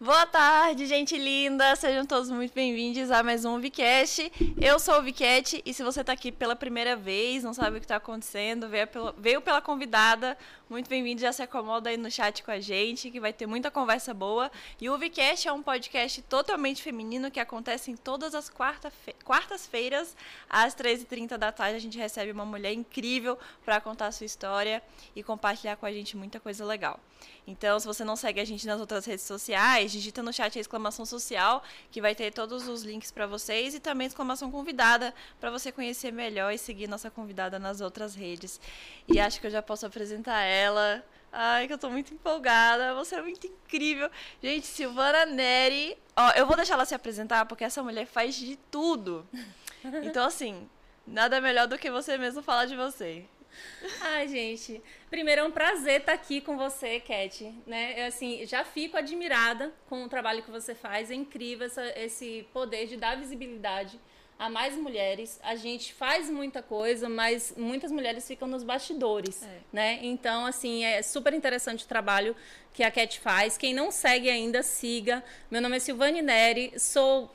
Boa tarde, gente linda! Sejam todos muito bem-vindos a mais um Vicast. Eu sou o Vicat e se você está aqui pela primeira vez, não sabe o que está acontecendo, veio pela, veio pela convidada, muito bem-vindo, já se acomoda aí no chat com a gente, que vai ter muita conversa boa. E o Vicast é um podcast totalmente feminino que acontece em todas as quartas-feiras, às 13h30 da tarde. A gente recebe uma mulher incrível para contar a sua história e compartilhar com a gente muita coisa legal. Então, se você não segue a gente nas outras redes sociais, digita no chat a exclamação social, que vai ter todos os links para vocês e também exclamação convidada para você conhecer melhor e seguir nossa convidada nas outras redes. E acho que eu já posso apresentar ela. Ai, que eu tô muito empolgada. Você é muito incrível. Gente, Silvana Neri. Ó, eu vou deixar ela se apresentar porque essa mulher faz de tudo. Então, assim, nada melhor do que você mesmo falar de você. Ai, gente. Primeiro é um prazer estar aqui com você, Cat. Né? Eu, assim, já fico admirada com o trabalho que você faz. É incrível essa, esse poder de dar visibilidade a mais mulheres. A gente faz muita coisa, mas muitas mulheres ficam nos bastidores, é. né? Então, assim, é super interessante o trabalho que a Cat faz. Quem não segue ainda, siga. Meu nome é Silvane Neri, sou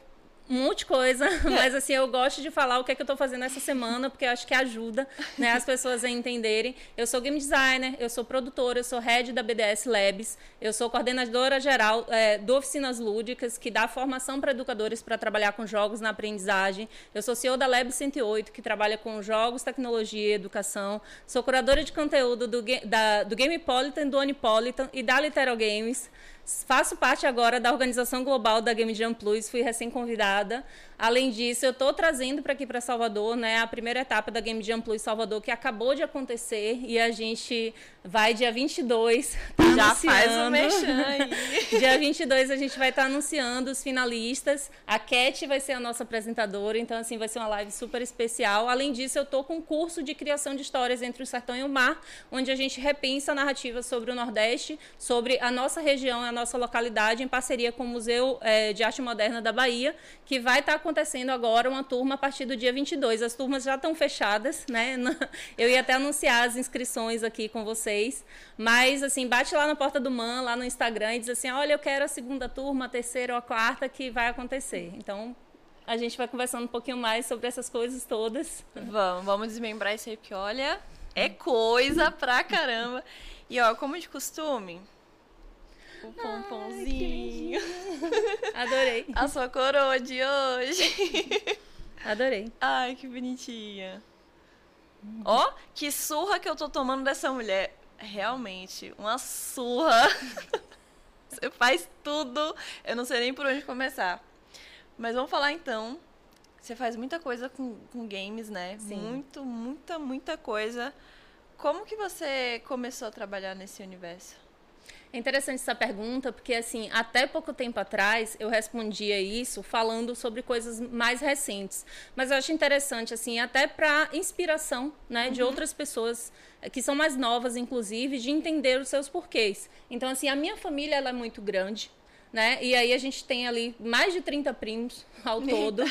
um monte de coisa, mas assim, eu gosto de falar o que é que eu estou fazendo essa semana, porque eu acho que ajuda né, as pessoas a entenderem. Eu sou game designer, eu sou produtora, eu sou head da BDS Labs, eu sou coordenadora geral é, do Oficinas Lúdicas, que dá formação para educadores para trabalhar com jogos na aprendizagem. Eu sou CEO da Lab 108, que trabalha com jogos, tecnologia e educação. Sou curadora de conteúdo do, da, do Gamepolitan, do Onipolitan e da Literal Games. Faço parte agora da organização global da Game Jam Plus, fui recém-convidada. Além disso, eu estou trazendo para aqui para Salvador, né, a primeira etapa da Game Jam Plus Salvador, que acabou de acontecer, e a gente vai dia 22. Tá Já anunciando. faz o mexão aí. dia 22 a gente vai estar tá anunciando os finalistas. A Cat vai ser a nossa apresentadora, então assim vai ser uma live super especial. Além disso, eu estou com um curso de criação de histórias entre o sertão e o mar, onde a gente repensa a narrativa sobre o Nordeste, sobre a nossa região, a nossa localidade, em parceria com o Museu é, de Arte Moderna da Bahia, que vai estar tá acontecendo agora uma turma a partir do dia 22. As turmas já estão fechadas, né? Eu ia até anunciar as inscrições aqui com vocês, mas assim, bate lá na porta do MAN, lá no Instagram e diz assim: "Olha, eu quero a segunda turma, a terceira ou a quarta que vai acontecer". Então, a gente vai conversando um pouquinho mais sobre essas coisas todas. Vamos, vamos desmembrar isso aí, porque olha, é coisa pra caramba. E ó, como de costume, o pomponzinho. Ai, Adorei. A sua coroa de hoje. Adorei. Ai, que bonitinha. Ó, oh, que surra que eu tô tomando dessa mulher. Realmente, uma surra. Você faz tudo. Eu não sei nem por onde começar. Mas vamos falar então. Você faz muita coisa com, com games, né? Sim. Muito, muita, muita coisa. Como que você começou a trabalhar nesse universo? É interessante essa pergunta, porque assim, até pouco tempo atrás eu respondia isso falando sobre coisas mais recentes. Mas eu acho interessante, assim, até para inspiração né, de uhum. outras pessoas que são mais novas, inclusive, de entender os seus porquês. Então, assim, a minha família ela é muito grande né? E aí a gente tem ali mais de 30 primos ao todo.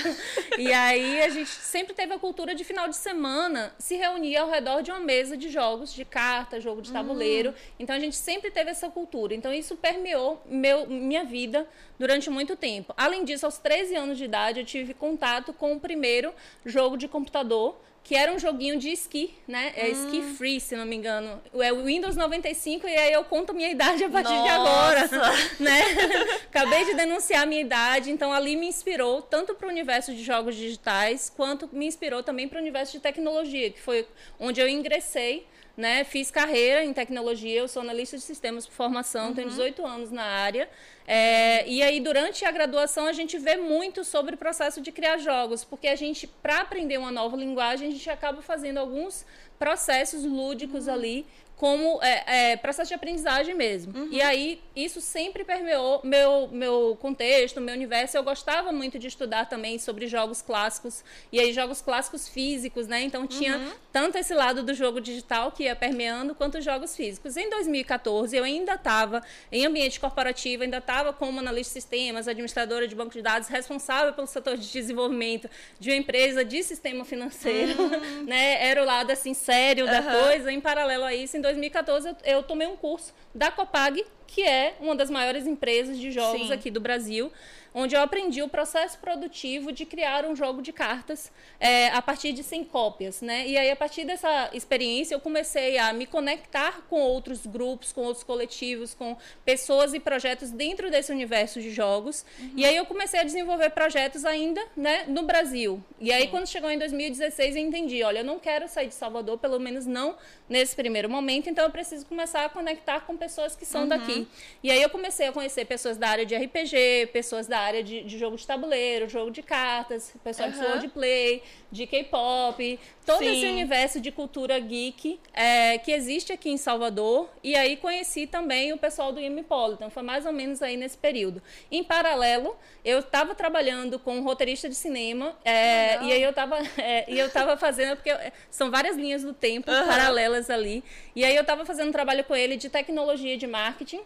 e aí a gente sempre teve a cultura de final de semana se reunir ao redor de uma mesa de jogos de carta, jogo de tabuleiro. Hum. Então a gente sempre teve essa cultura. Então isso permeou meu, minha vida durante muito tempo. Além disso, aos 13 anos de idade, eu tive contato com o primeiro jogo de computador que era um joguinho de esqui, né? É hum. esqui free, se não me engano. É o Windows 95 e aí eu conto minha idade a partir Nossa. de agora, né? Acabei de denunciar a minha idade, então ali me inspirou tanto para o universo de jogos digitais, quanto me inspirou também para o universo de tecnologia, que foi onde eu ingressei né? Fiz carreira em tecnologia, eu sou analista de sistemas por formação, uhum. tenho 18 anos na área. É, e aí, durante a graduação, a gente vê muito sobre o processo de criar jogos, porque a gente, para aprender uma nova linguagem, a gente acaba fazendo alguns processos lúdicos uhum. ali como é, é, processo de aprendizagem mesmo. Uhum. E aí, isso sempre permeou meu, meu contexto, meu universo. Eu gostava muito de estudar também sobre jogos clássicos, e aí jogos clássicos físicos, né? Então, tinha uhum. tanto esse lado do jogo digital que ia permeando, quanto os jogos físicos. Em 2014, eu ainda estava em ambiente corporativo, ainda estava como analista de sistemas, administradora de banco de dados, responsável pelo setor de desenvolvimento de uma empresa de sistema financeiro, uhum. né? Era o lado, assim, sério da coisa. Em paralelo a isso, em 2014 eu, eu tomei um curso da Copag que é uma das maiores empresas de jogos Sim. aqui do Brasil onde eu aprendi o processo produtivo de criar um jogo de cartas é, a partir de 100 cópias, né? E aí, a partir dessa experiência, eu comecei a me conectar com outros grupos, com outros coletivos, com pessoas e projetos dentro desse universo de jogos. Uhum. E aí, eu comecei a desenvolver projetos ainda, né, no Brasil. E aí, Sim. quando chegou em 2016, eu entendi, olha, eu não quero sair de Salvador, pelo menos não nesse primeiro momento, então eu preciso começar a conectar com pessoas que são uhum. daqui. E aí, eu comecei a conhecer pessoas da área de RPG, pessoas da área de, de jogo de tabuleiro, jogo de cartas, pessoal uhum. de roleplay, de K-pop, todo Sim. esse universo de cultura geek é, que existe aqui em Salvador. E aí conheci também o pessoal do Imipolitan, foi mais ou menos aí nesse período. Em paralelo, eu estava trabalhando com um roteirista de cinema, é, e aí eu estava é, e eu tava fazendo, porque são várias linhas do tempo uhum. paralelas ali, e aí eu estava fazendo um trabalho com ele de tecnologia de marketing,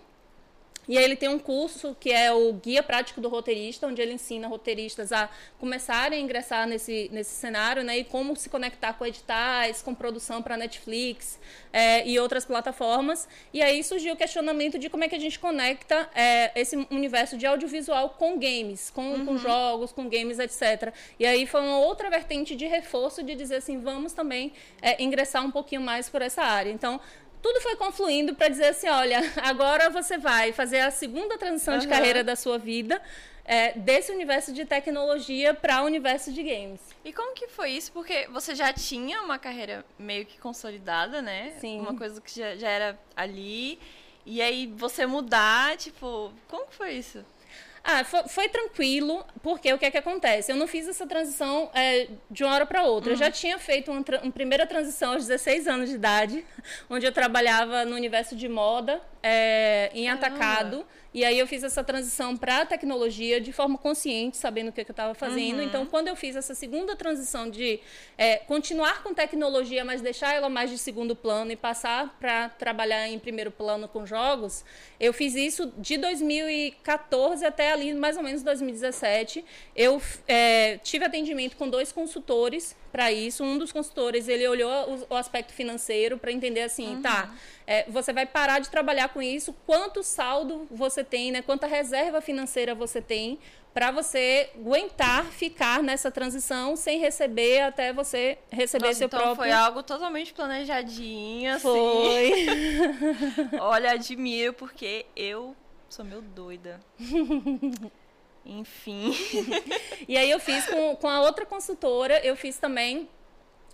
e aí ele tem um curso que é o Guia Prático do Roteirista, onde ele ensina roteiristas a começarem a ingressar nesse, nesse cenário, né? E como se conectar com editais, com produção para Netflix é, e outras plataformas. E aí surgiu o questionamento de como é que a gente conecta é, esse universo de audiovisual com games, com, uhum. com jogos, com games, etc. E aí foi uma outra vertente de reforço de dizer assim, vamos também é, ingressar um pouquinho mais por essa área. Então, tudo foi confluindo para dizer assim: olha, agora você vai fazer a segunda transição uhum. de carreira da sua vida. É, desse universo de tecnologia para o universo de games. E como que foi isso? Porque você já tinha uma carreira meio que consolidada, né? Sim. Uma coisa que já, já era ali. E aí você mudar, tipo, como que foi isso? Ah, foi, foi, tranquilo, porque o que é que acontece? Eu não fiz essa transição é, de uma hora para outra. Uhum. Eu já tinha feito uma, uma, primeira transição aos 16 anos de idade, onde eu trabalhava no universo de moda, é, em atacado. E aí eu fiz essa transição para a tecnologia de forma consciente, sabendo o que, que eu estava fazendo. Uhum. Então, quando eu fiz essa segunda transição de é, continuar com tecnologia, mas deixar ela mais de segundo plano e passar para trabalhar em primeiro plano com jogos, eu fiz isso de 2014 até ali mais ou menos 2017. Eu é, tive atendimento com dois consultores para isso. Um dos consultores, ele olhou o, o aspecto financeiro para entender assim, uhum. tá, é, você vai parar de trabalhar com isso, quanto saldo você tem, né? Quanta reserva financeira você tem para você aguentar ficar nessa transição sem receber até você receber Nossa, seu então próprio. Foi algo totalmente planejadinho, assim. Foi. Olha, admiro porque eu sou meio doida. Enfim. e aí eu fiz com, com a outra consultora, eu fiz também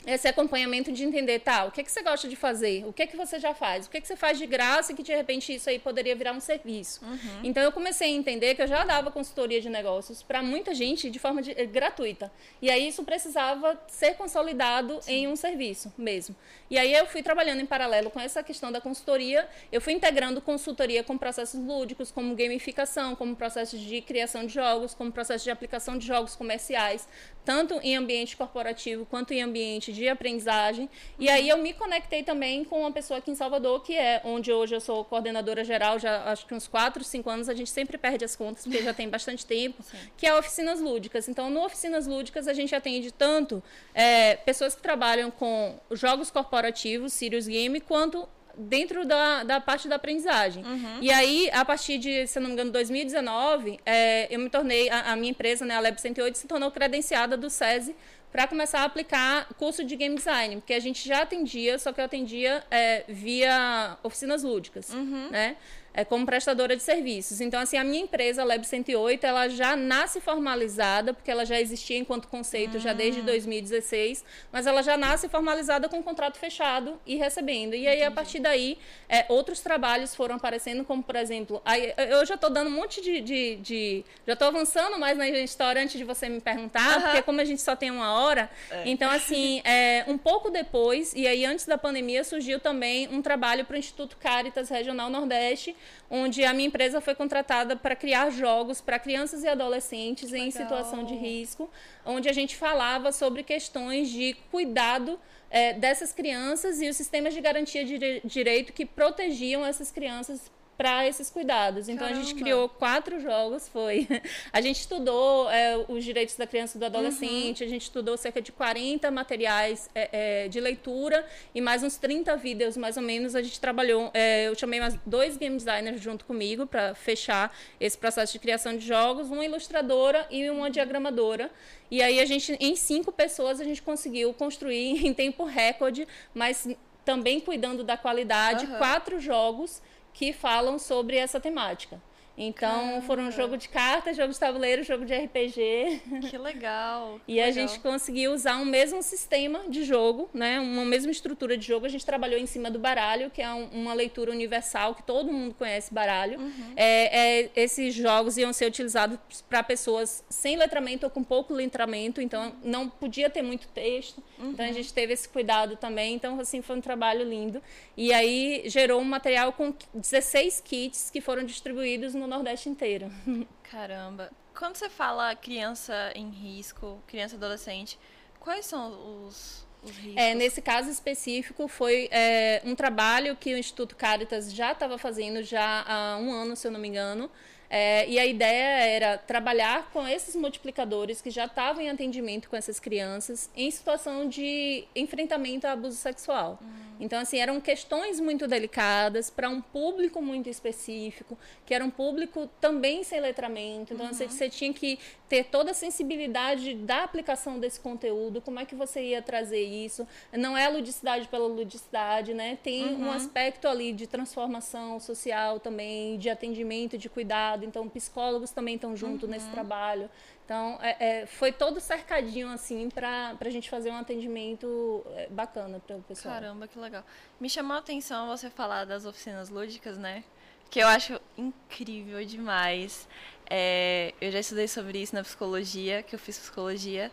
esse acompanhamento de entender, tá, o que, que você gosta de fazer, o que, que você já faz, o que, que você faz de graça e que de repente isso aí poderia virar um serviço. Uhum. Então eu comecei a entender que eu já dava consultoria de negócios para muita gente de forma de, eh, gratuita. E aí isso precisava ser consolidado Sim. em um serviço mesmo. E aí eu fui trabalhando em paralelo com essa questão da consultoria, eu fui integrando consultoria com processos lúdicos, como gamificação, como processos de criação de jogos, como processos de aplicação de jogos comerciais, tanto em ambiente corporativo quanto em ambiente de aprendizagem. E aí eu me conectei também com uma pessoa aqui em Salvador, que é onde hoje eu sou coordenadora geral, já acho que uns 4, 5 anos, a gente sempre perde as contas, porque já tem bastante tempo, Sim. que é Oficinas Lúdicas. Então, no Oficinas Lúdicas, a gente atende tanto é, pessoas que trabalham com jogos corporativos, Sirius Game, quanto dentro da, da parte da aprendizagem. Uhum. E aí, a partir de, se não me engano, 2019, é, eu me tornei, a, a, minha empresa, né, a Lab 108, se tornou credenciada do SESI para começar a aplicar curso de game design, porque a gente já atendia, só que eu atendia é, via oficinas lúdicas, uhum. né? É, como prestadora de serviços. Então, assim, a minha empresa, Lab 108, ela já nasce formalizada, porque ela já existia enquanto conceito já desde 2016, mas ela já nasce formalizada com um contrato fechado e recebendo. E aí, Entendi. a partir daí, é, outros trabalhos foram aparecendo, como, por exemplo, aí, eu já estou dando um monte de, de, de já estou avançando mais na história antes de você me perguntar, uhum. porque como a gente só tem uma hora, é. então, assim, é, um pouco depois, e aí antes da pandemia, surgiu também um trabalho para o Instituto Caritas Regional Nordeste, onde a minha empresa foi contratada para criar jogos para crianças e adolescentes Legal. em situação de risco, onde a gente falava sobre questões de cuidado é, dessas crianças e os sistemas de garantia de direito que protegiam essas crianças para esses cuidados. Então Caramba. a gente criou quatro jogos, foi. A gente estudou é, os direitos da criança e do adolescente, uhum. a gente estudou cerca de 40 materiais é, é, de leitura e mais uns 30 vídeos, mais ou menos. A gente trabalhou, é, eu chamei mais dois game designers junto comigo para fechar esse processo de criação de jogos, uma ilustradora e uma diagramadora. E aí a gente, em cinco pessoas, a gente conseguiu construir em tempo recorde, mas também cuidando da qualidade, uhum. quatro jogos que falam sobre essa temática. Então, Caramba. foram jogo de cartas, jogo de tabuleiro, jogo de RPG. Que legal. e legal. a gente conseguiu usar um mesmo sistema de jogo, né? Uma mesma estrutura de jogo. A gente trabalhou em cima do baralho, que é um, uma leitura universal, que todo mundo conhece baralho. Uhum. É, é, esses jogos iam ser utilizados para pessoas sem letramento ou com pouco letramento, então não podia ter muito texto. Uhum. Então, a uhum. gente teve esse cuidado também. Então, assim, foi um trabalho lindo. E aí, gerou um material com 16 kits que foram distribuídos no Nordeste inteiro. Caramba. Quando você fala criança em risco, criança adolescente, quais são os, os riscos? É, nesse caso específico, foi é, um trabalho que o Instituto Caritas já estava fazendo já há um ano, se eu não me engano. É, e a ideia era trabalhar com esses multiplicadores que já estavam em atendimento com essas crianças em situação de enfrentamento a abuso sexual. Hum. Então, assim, eram questões muito delicadas para um público muito específico, que era um público também sem letramento. Então, uhum. você, você tinha que ter toda a sensibilidade da aplicação desse conteúdo, como é que você ia trazer isso. Não é ludicidade pela ludicidade, né? Tem uhum. um aspecto ali de transformação social também, de atendimento, de cuidado. Então, psicólogos também estão junto uhum. nesse trabalho. Então, é, é, foi todo cercadinho, assim, para a gente fazer um atendimento é, bacana para o pessoal. Caramba, que legal. Me chamou a atenção você falar das oficinas lúdicas, né? Que eu acho incrível demais. É, eu já estudei sobre isso na psicologia, que eu fiz psicologia.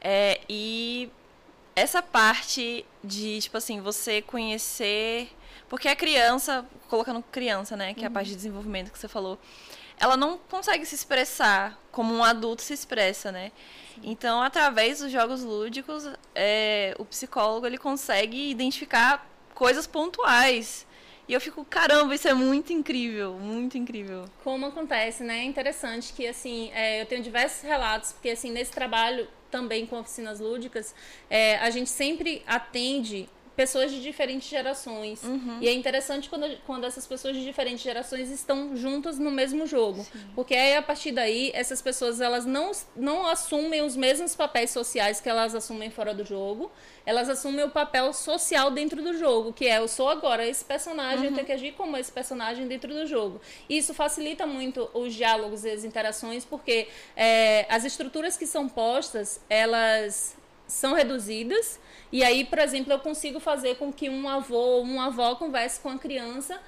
É, e essa parte de, tipo assim, você conhecer. Porque a criança, colocando criança, né? Que é a parte de uhum. desenvolvimento que você falou ela não consegue se expressar como um adulto se expressa, né? Então, através dos jogos lúdicos, é, o psicólogo ele consegue identificar coisas pontuais. E eu fico, caramba, isso é muito incrível, muito incrível. Como acontece, né? É interessante que, assim, é, eu tenho diversos relatos, porque, assim, nesse trabalho também com oficinas lúdicas, é, a gente sempre atende pessoas de diferentes gerações. Uhum. E é interessante quando, quando essas pessoas de diferentes gerações estão juntas no mesmo jogo. Sim. Porque aí, a partir daí, essas pessoas elas não, não assumem os mesmos papéis sociais que elas assumem fora do jogo. Elas assumem o papel social dentro do jogo, que é eu sou agora esse personagem, uhum. eu tenho que agir como esse personagem dentro do jogo. E isso facilita muito os diálogos e as interações, porque é, as estruturas que são postas, elas são reduzidas e aí, por exemplo, eu consigo fazer com que um avô ou uma avó converse com a criança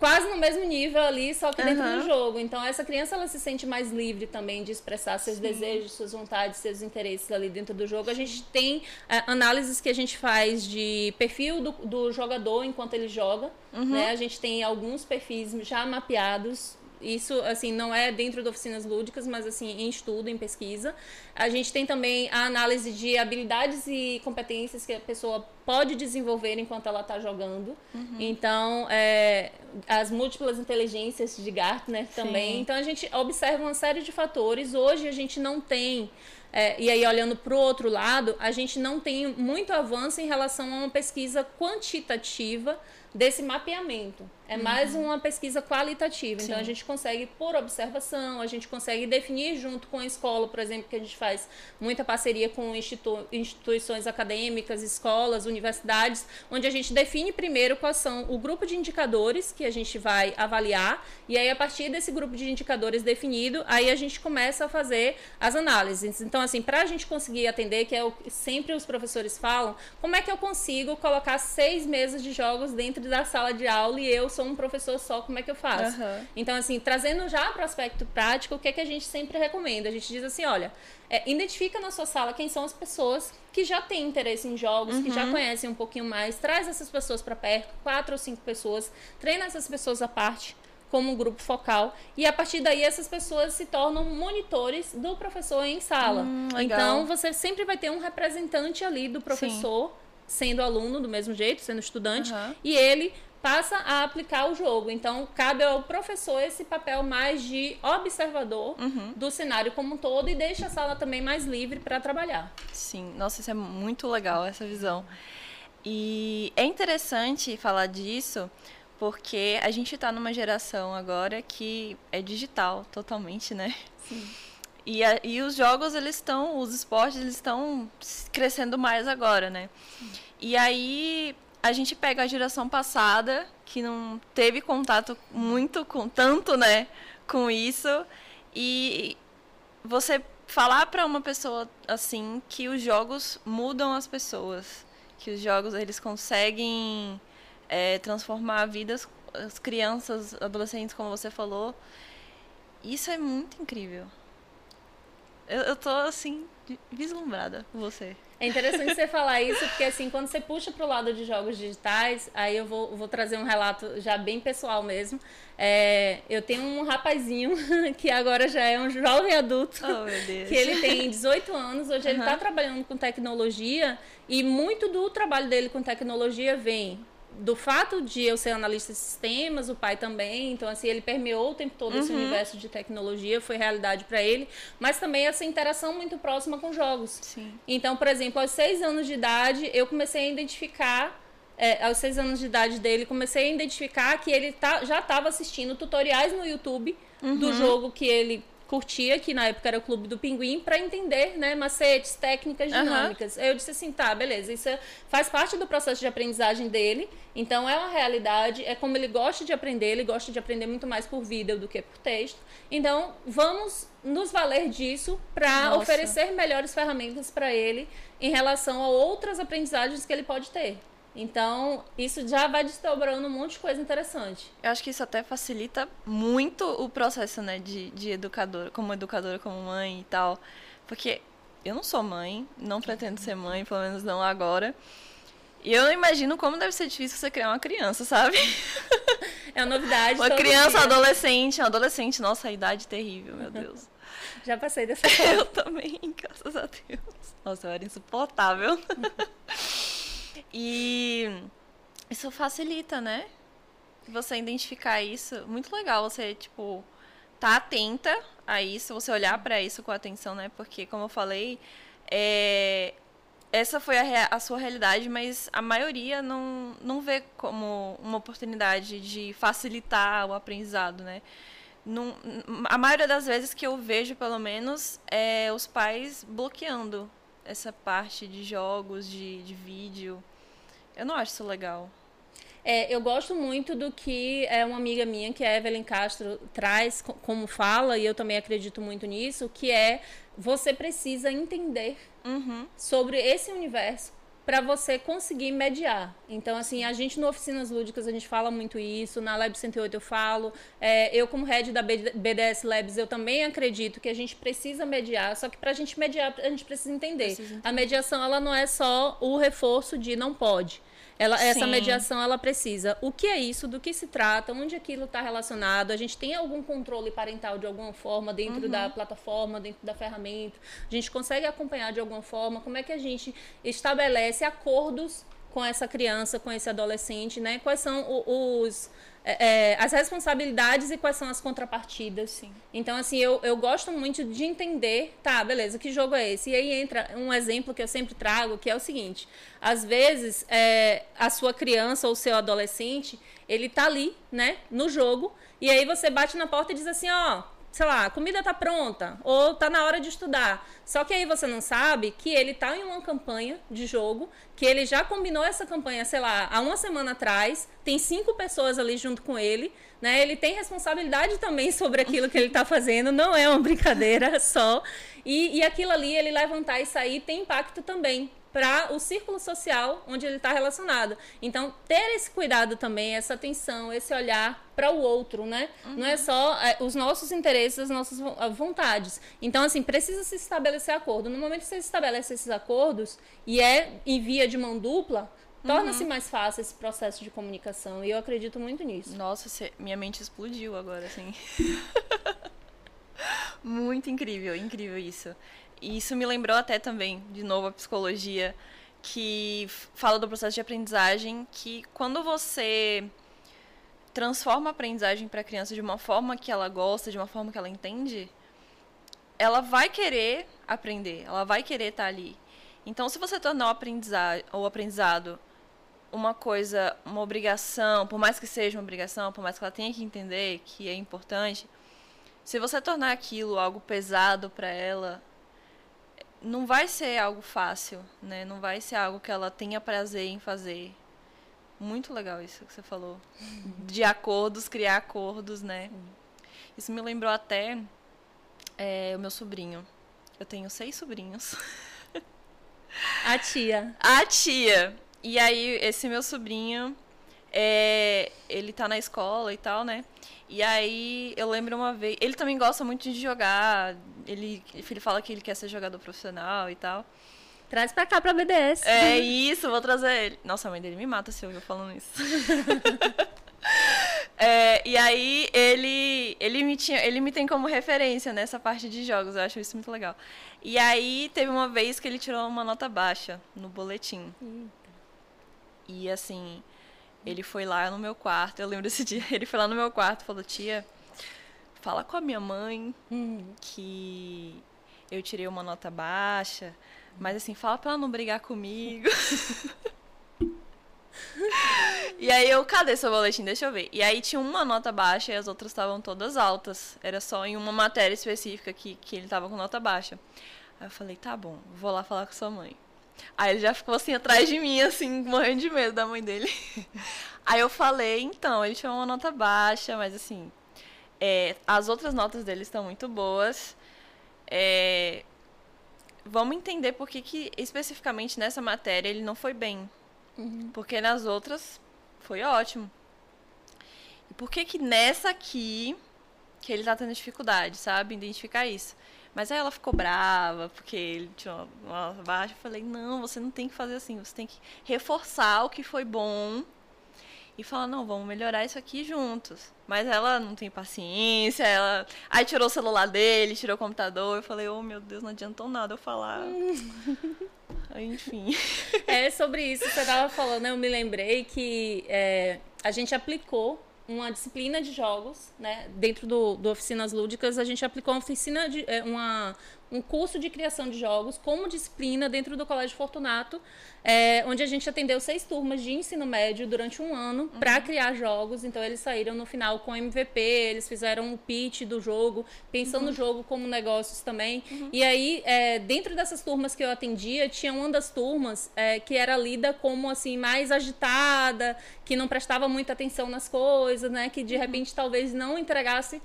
quase no mesmo nível ali, só que dentro uhum. do jogo. Então, essa criança ela se sente mais livre também de expressar seus Sim. desejos, suas vontades, seus interesses ali dentro do jogo. A gente tem uh, análises que a gente faz de perfil do, do jogador enquanto ele joga. Uhum. Né? A gente tem alguns perfis já mapeados isso, assim, não é dentro de oficinas lúdicas, mas, assim, em estudo, em pesquisa. A gente tem também a análise de habilidades e competências que a pessoa pode desenvolver enquanto ela está jogando. Uhum. Então, é, as múltiplas inteligências de Gartner também. Sim. Então, a gente observa uma série de fatores. Hoje, a gente não tem... É, e aí, olhando para o outro lado, a gente não tem muito avanço em relação a uma pesquisa quantitativa desse mapeamento. É uhum. mais uma pesquisa qualitativa. Sim. Então a gente consegue, por observação, a gente consegue definir junto com a escola, por exemplo, que a gente faz muita parceria com institu instituições acadêmicas, escolas, universidades, onde a gente define primeiro quais são o grupo de indicadores que a gente vai avaliar, e aí a partir desse grupo de indicadores definido, aí a gente começa a fazer as análises. Então, assim, para a gente conseguir atender, que é o que sempre os professores falam, como é que eu consigo colocar seis meses de jogos dentro da sala de aula e eu sou um professor só, como é que eu faço? Uhum. Então, assim, trazendo já para o aspecto prático, o que é que a gente sempre recomenda? A gente diz assim, olha, é, identifica na sua sala quem são as pessoas que já têm interesse em jogos, uhum. que já uhum. conhecem um pouquinho mais, traz essas pessoas para perto, quatro ou cinco pessoas, treina essas pessoas à parte como um grupo focal e a partir daí essas pessoas se tornam monitores do professor em sala. Hum, então você sempre vai ter um representante ali do professor Sim. sendo aluno do mesmo jeito, sendo estudante, uhum. e ele passa a aplicar o jogo. Então, cabe ao professor esse papel mais de observador uhum. do cenário como um todo e deixa a sala também mais livre para trabalhar. Sim, nossa, isso é muito legal, essa visão. E é interessante falar disso porque a gente está numa geração agora que é digital totalmente, né? Sim. E, a, e os jogos, eles estão, os esportes, eles estão crescendo mais agora, né? Sim. E aí, a gente pega a geração passada, que não teve contato muito com tanto, né, com isso, e você falar para uma pessoa assim que os jogos mudam as pessoas, que os jogos eles conseguem é, transformar vidas, as crianças, adolescentes, como você falou, isso é muito incrível. Eu, eu tô assim vislumbrada com você. É interessante você falar isso, porque assim, quando você puxa para o lado de jogos digitais, aí eu vou, vou trazer um relato já bem pessoal mesmo. É, eu tenho um rapazinho que agora já é um jovem adulto, oh, que ele tem 18 anos, hoje uhum. ele está trabalhando com tecnologia e muito do trabalho dele com tecnologia vem do fato de eu ser analista de sistemas, o pai também, então assim, ele permeou o tempo todo uhum. esse universo de tecnologia, foi realidade para ele, mas também essa interação muito próxima com jogos. Sim. Então, por exemplo, aos seis anos de idade, eu comecei a identificar é, aos seis anos de idade dele, comecei a identificar que ele tá, já estava assistindo tutoriais no YouTube uhum. do jogo que ele curtia, que na época era o Clube do Pinguim, para entender, né, macetes, técnicas dinâmicas. Uhum. Eu disse assim, tá, beleza, isso faz parte do processo de aprendizagem dele, então é uma realidade, é como ele gosta de aprender, ele gosta de aprender muito mais por vídeo do que por texto. Então, vamos nos valer disso para oferecer melhores ferramentas para ele em relação a outras aprendizagens que ele pode ter. Então, isso já vai desdobrando um monte de coisa interessante. Eu acho que isso até facilita muito o processo, né, de, de educadora, como educadora, como mãe e tal. Porque eu não sou mãe, não pretendo ser mãe, pelo menos não agora. E eu não imagino como deve ser difícil você criar uma criança, sabe? É uma novidade. uma criança, dia. adolescente, um adolescente, nossa, a idade terrível, meu Deus. Já passei dessa. Eu também, graças a Deus. Nossa, eu era insuportável. E isso facilita, né? Você identificar isso. Muito legal você, tipo, tá atenta a isso, você olhar para isso com atenção, né? Porque, como eu falei, é... essa foi a, a, sua realidade, mas a maioria não, não vê como uma oportunidade de facilitar o aprendizado, né? A maioria das vezes que eu vejo, pelo menos, é os pais bloqueando essa parte de jogos, de, de vídeo. Eu não acho isso legal. É, eu gosto muito do que é uma amiga minha, que é a Evelyn Castro, traz como fala, e eu também acredito muito nisso, que é você precisa entender uhum. sobre esse universo para você conseguir mediar. Então, assim, a gente no Oficinas Lúdicas, a gente fala muito isso, na Lab 108 eu falo, é, eu como head da BDS Labs, eu também acredito que a gente precisa mediar, só que para a gente mediar, a gente precisa entender. precisa entender. A mediação, ela não é só o reforço de não pode. Ela, essa mediação ela precisa. O que é isso? Do que se trata? Onde aquilo está relacionado? A gente tem algum controle parental de alguma forma dentro uhum. da plataforma, dentro da ferramenta? A gente consegue acompanhar de alguma forma? Como é que a gente estabelece acordos com essa criança, com esse adolescente, né? Quais são os é, é, as responsabilidades e quais são as contrapartidas. Sim. Então, assim, eu, eu gosto muito de entender, tá, beleza, que jogo é esse? E aí entra um exemplo que eu sempre trago, que é o seguinte: às vezes, é, a sua criança ou seu adolescente, ele tá ali, né, no jogo, e aí você bate na porta e diz assim: ó, sei lá, a comida tá pronta ou tá na hora de estudar. Só que aí você não sabe que ele tá em uma campanha de jogo, que ele já combinou essa campanha, sei lá, há uma semana atrás, tem cinco pessoas ali junto com ele, né? Ele tem responsabilidade também sobre aquilo que ele tá fazendo, não é uma brincadeira só. E, e aquilo ali, ele levantar e sair, tem impacto também para o círculo social onde ele está relacionado. Então, ter esse cuidado também, essa atenção, esse olhar para o outro, né? Uhum. Não é só é, os nossos interesses, as nossas vontades. Então, assim, precisa se estabelecer acordo. No momento que você estabelece esses acordos e é em via de mão dupla, torna-se uhum. mais fácil esse processo de comunicação. E eu acredito muito nisso. Nossa, você, minha mente explodiu agora, assim. muito incrível, incrível isso. E isso me lembrou até também, de novo, a psicologia, que fala do processo de aprendizagem, que quando você transforma a aprendizagem para a criança de uma forma que ela gosta, de uma forma que ela entende, ela vai querer aprender, ela vai querer estar tá ali. Então, se você tornar o aprendizado, o aprendizado uma coisa, uma obrigação, por mais que seja uma obrigação, por mais que ela tenha que entender que é importante, se você tornar aquilo algo pesado para ela, não vai ser algo fácil, né? Não vai ser algo que ela tenha prazer em fazer. Muito legal isso que você falou. De acordos, criar acordos, né? Isso me lembrou até é, o meu sobrinho. Eu tenho seis sobrinhos. A tia. A tia. E aí, esse meu sobrinho, é, ele tá na escola e tal, né? E aí, eu lembro uma vez. Ele também gosta muito de jogar. Ele, ele fala que ele quer ser jogador profissional e tal. Traz pra cá pra BDS. É isso, vou trazer ele. Nossa, a mãe dele me mata se eu ouvir falando isso. é, e aí ele, ele, me tinha, ele me tem como referência nessa parte de jogos, eu acho isso muito legal. E aí teve uma vez que ele tirou uma nota baixa no boletim. E assim, ele foi lá no meu quarto, eu lembro desse dia, ele foi lá no meu quarto e falou, tia, fala com a minha mãe hum. que eu tirei uma nota baixa, mas assim, fala pra ela não brigar comigo. e aí eu, cadê seu boletim? Deixa eu ver. E aí tinha uma nota baixa e as outras estavam todas altas. Era só em uma matéria específica que, que ele tava com nota baixa. Aí eu falei, tá bom, vou lá falar com sua mãe. Aí ele já ficou assim atrás de mim, assim, morrendo de medo da mãe dele. Aí eu falei, então, ele tinha uma nota baixa, mas assim, é, as outras notas dele estão muito boas. É, vamos entender por que, que especificamente nessa matéria ele não foi bem. Uhum. Porque nas outras foi ótimo. E por que que nessa aqui que ele tá tendo dificuldade, sabe? Identificar isso. Mas aí ela ficou brava, porque ele tinha uma, uma baixa. Eu falei, não, você não tem que fazer assim, você tem que reforçar o que foi bom e falar, não, vamos melhorar isso aqui juntos. Mas ela não tem paciência, ela. Aí tirou o celular dele, tirou o computador. Eu falei, oh meu Deus, não adiantou nada eu falar. Enfim. É sobre isso que você estava falando, eu me lembrei que é, a gente aplicou uma disciplina de jogos, né? Dentro do, do Oficinas Lúdicas, a gente aplicou uma oficina de é, uma, um curso de criação de jogos como disciplina dentro do Colégio Fortunato, é, onde a gente atendeu seis turmas de ensino médio durante um ano uhum. para criar jogos. Então eles saíram no final com MVP, eles fizeram um pitch do jogo, pensando uhum. no jogo como negócios também. Uhum. E aí, é, dentro dessas turmas que eu atendia, tinha uma das turmas é, que era lida como assim mais agitada, que não prestava muita atenção nas coisas, né? Que de uhum. repente talvez não entregasse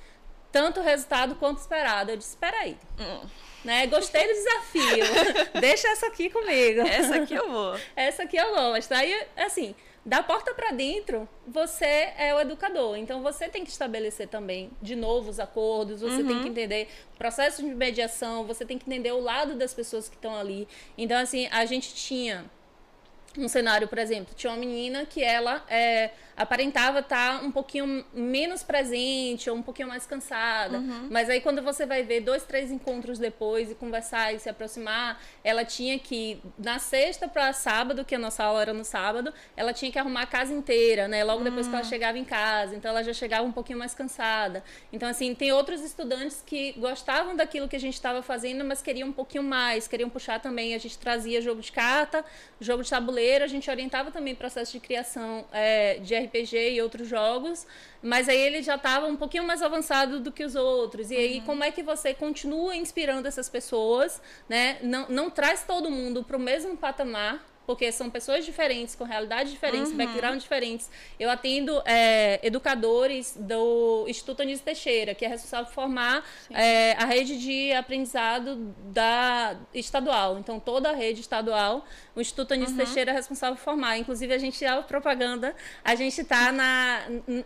tanto resultado quanto esperado. Eu disse, espera aí. Hum. Né? Gostei do desafio. Deixa essa aqui comigo. Essa aqui eu vou. Essa aqui eu gosto. Aí, assim, da porta para dentro, você é o educador. Então você tem que estabelecer também, de novo, os acordos, você uhum. tem que uhum. entender o processo de mediação, você tem que entender o lado das pessoas que estão ali. Então, assim, a gente tinha um cenário, por exemplo, tinha uma menina que ela é, aparentava estar tá um pouquinho menos presente ou um pouquinho mais cansada. Uhum. Mas aí quando você vai ver dois, três encontros depois e conversar e se aproximar, ela tinha que na sexta para sábado, que a nossa aula era no sábado, ela tinha que arrumar a casa inteira, né? Logo depois uhum. que ela hum. chegava em casa, então ela já chegava um pouquinho mais cansada. Então assim, tem outros estudantes que gostavam daquilo que a gente estava fazendo, mas queriam um pouquinho mais, queriam puxar também, a gente trazia jogo de carta, jogo de tabuleiro, a gente orientava também processo de criação é, de RPG e outros jogos, mas aí ele já estava um pouquinho mais avançado do que os outros. E aí, uhum. como é que você continua inspirando essas pessoas, né? Não, não traz todo mundo para o mesmo patamar, porque são pessoas diferentes, com realidades diferentes, uhum. background diferentes. Eu atendo é, educadores do Instituto Anísio Teixeira, que é responsável por formar é, a rede de aprendizado da estadual. Então, toda a rede estadual, o Instituto Anísio uhum. Teixeira é responsável por formar. Inclusive, a gente a propaganda, a gente está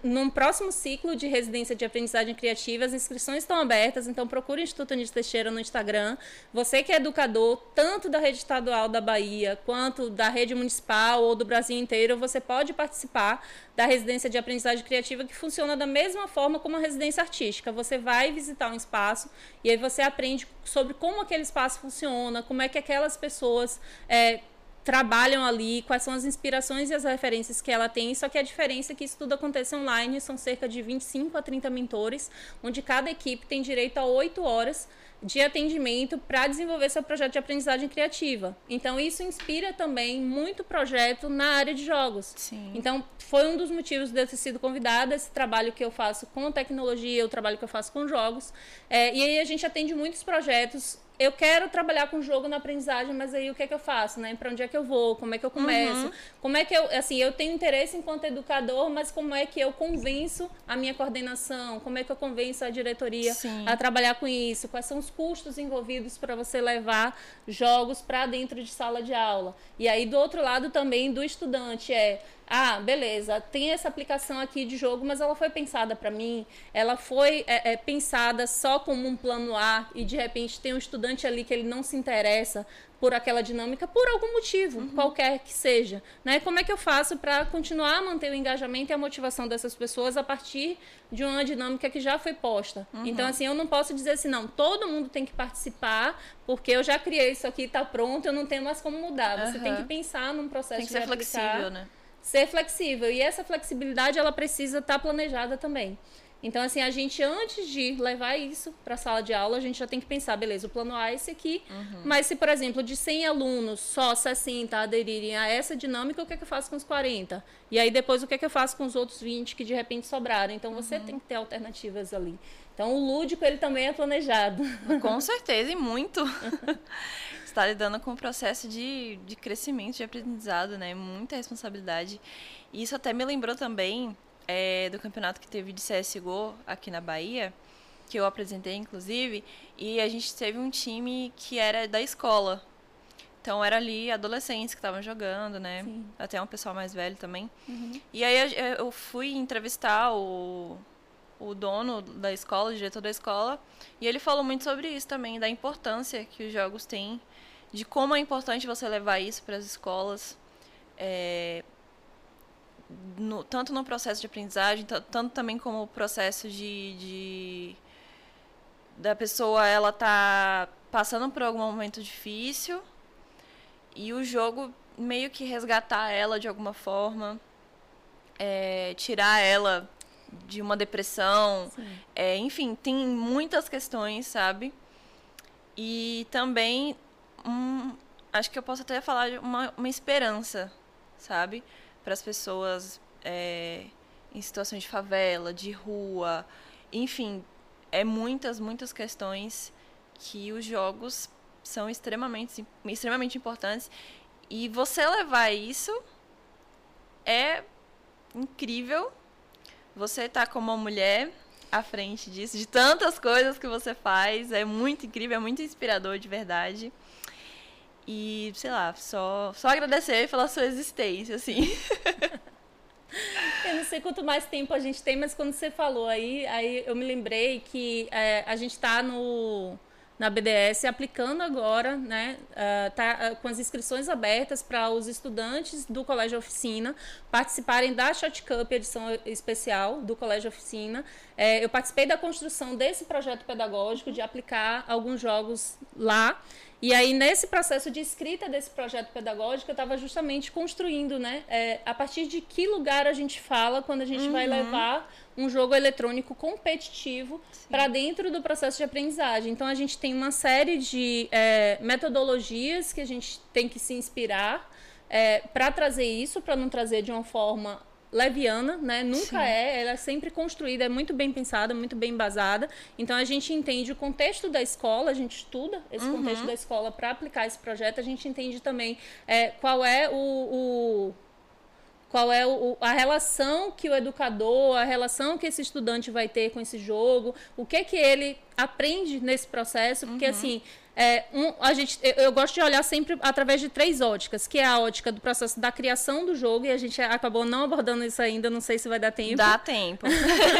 num próximo ciclo de residência de aprendizagem criativa, as inscrições estão abertas, então procure o Instituto Anísio Teixeira no Instagram. Você que é educador, tanto da rede estadual da Bahia, quanto da rede municipal ou do Brasil inteiro, você pode participar da residência de aprendizagem criativa que funciona da mesma forma como a residência artística. Você vai visitar um espaço e aí você aprende sobre como aquele espaço funciona, como é que aquelas pessoas é, trabalham ali, quais são as inspirações e as referências que ela tem. Só que a diferença é que isso tudo acontece online, são cerca de 25 a 30 mentores, onde cada equipe tem direito a 8 horas de atendimento para desenvolver seu projeto de aprendizagem criativa. Então, isso inspira também muito projeto na área de jogos. Sim. Então, foi um dos motivos de eu ter sido convidada, esse trabalho que eu faço com tecnologia, o trabalho que eu faço com jogos. É, e aí a gente atende muitos projetos eu quero trabalhar com jogo na aprendizagem, mas aí o que é que eu faço, né? Para onde é que eu vou? Como é que eu começo? Uhum. Como é que eu, assim, eu tenho interesse enquanto educador, mas como é que eu convenço a minha coordenação? Como é que eu convenço a diretoria Sim. a trabalhar com isso? Quais são os custos envolvidos para você levar jogos para dentro de sala de aula? E aí do outro lado também do estudante é ah, beleza, tem essa aplicação aqui de jogo, mas ela foi pensada para mim, ela foi é, é, pensada só como um plano A e de repente tem um estudante ali que ele não se interessa por aquela dinâmica por algum motivo, uhum. qualquer que seja, né? Como é que eu faço para continuar a manter o engajamento e a motivação dessas pessoas a partir de uma dinâmica que já foi posta? Uhum. Então assim, eu não posso dizer assim, não, todo mundo tem que participar, porque eu já criei isso aqui, está pronto, eu não tenho mais como mudar. Você uhum. tem que pensar num processo tem que ser de flexível, né? Ser flexível. E essa flexibilidade ela precisa estar tá planejada também. Então, assim, a gente, antes de levar isso para a sala de aula, a gente já tem que pensar, beleza, o plano A é esse aqui, uhum. mas se, por exemplo, de 100 alunos, só 60 aderirem a essa dinâmica, o que é que eu faço com os 40? E aí, depois, o que é que eu faço com os outros 20 que, de repente, sobraram? Então, você uhum. tem que ter alternativas ali. Então, o lúdico, ele também é planejado. Com certeza, e muito. está lidando com o processo de, de crescimento, de aprendizado, né? Muita responsabilidade. E isso até me lembrou também é, do campeonato que teve de CSGO aqui na Bahia, que eu apresentei, inclusive, e a gente teve um time que era da escola. Então era ali adolescentes que estavam jogando, né? Sim. Até um pessoal mais velho também. Uhum. E aí eu fui entrevistar o, o dono da escola, o diretor da escola, e ele falou muito sobre isso também, da importância que os jogos têm de como é importante você levar isso para as escolas, é, no, tanto no processo de aprendizagem, tanto também como o processo de, de da pessoa ela tá passando por algum momento difícil e o jogo meio que resgatar ela de alguma forma, é, tirar ela de uma depressão, é, enfim, tem muitas questões, sabe? E também um, acho que eu posso até falar de uma, uma esperança, sabe? Para as pessoas é, em situações de favela, de rua, enfim, é muitas, muitas questões que os jogos são extremamente, extremamente importantes. E você levar isso é incrível. Você tá como uma mulher à frente disso, de tantas coisas que você faz. É muito incrível, é muito inspirador de verdade. E, sei lá, só, só agradecer pela sua existência, assim. Eu não sei quanto mais tempo a gente tem, mas quando você falou aí, aí eu me lembrei que é, a gente está no na BDS aplicando agora, né, uh, tá, uh, com as inscrições abertas para os estudantes do Colégio Oficina participarem da Shot Cup, edição especial do Colégio Oficina. É, eu participei da construção desse projeto pedagógico de aplicar alguns jogos lá. E aí, nesse processo de escrita desse projeto pedagógico, eu estava justamente construindo, né? É, a partir de que lugar a gente fala quando a gente uhum. vai levar um jogo eletrônico competitivo para dentro do processo de aprendizagem. Então, a gente tem uma série de é, metodologias que a gente tem que se inspirar é, para trazer isso, para não trazer de uma forma leviana, né? Nunca Sim. é, ela é sempre construída, é muito bem pensada, muito bem embasada. Então a gente entende o contexto da escola, a gente estuda esse uhum. contexto da escola para aplicar esse projeto, a gente entende também é, qual é o, o qual é o, a relação que o educador, a relação que esse estudante vai ter com esse jogo, o que que ele aprende nesse processo, porque uhum. assim, é, um, a gente, eu, eu, gosto de olhar sempre através de três óticas, que é a ótica do processo da criação do jogo, e a gente acabou não abordando isso ainda, não sei se vai dar tempo. Dá tempo.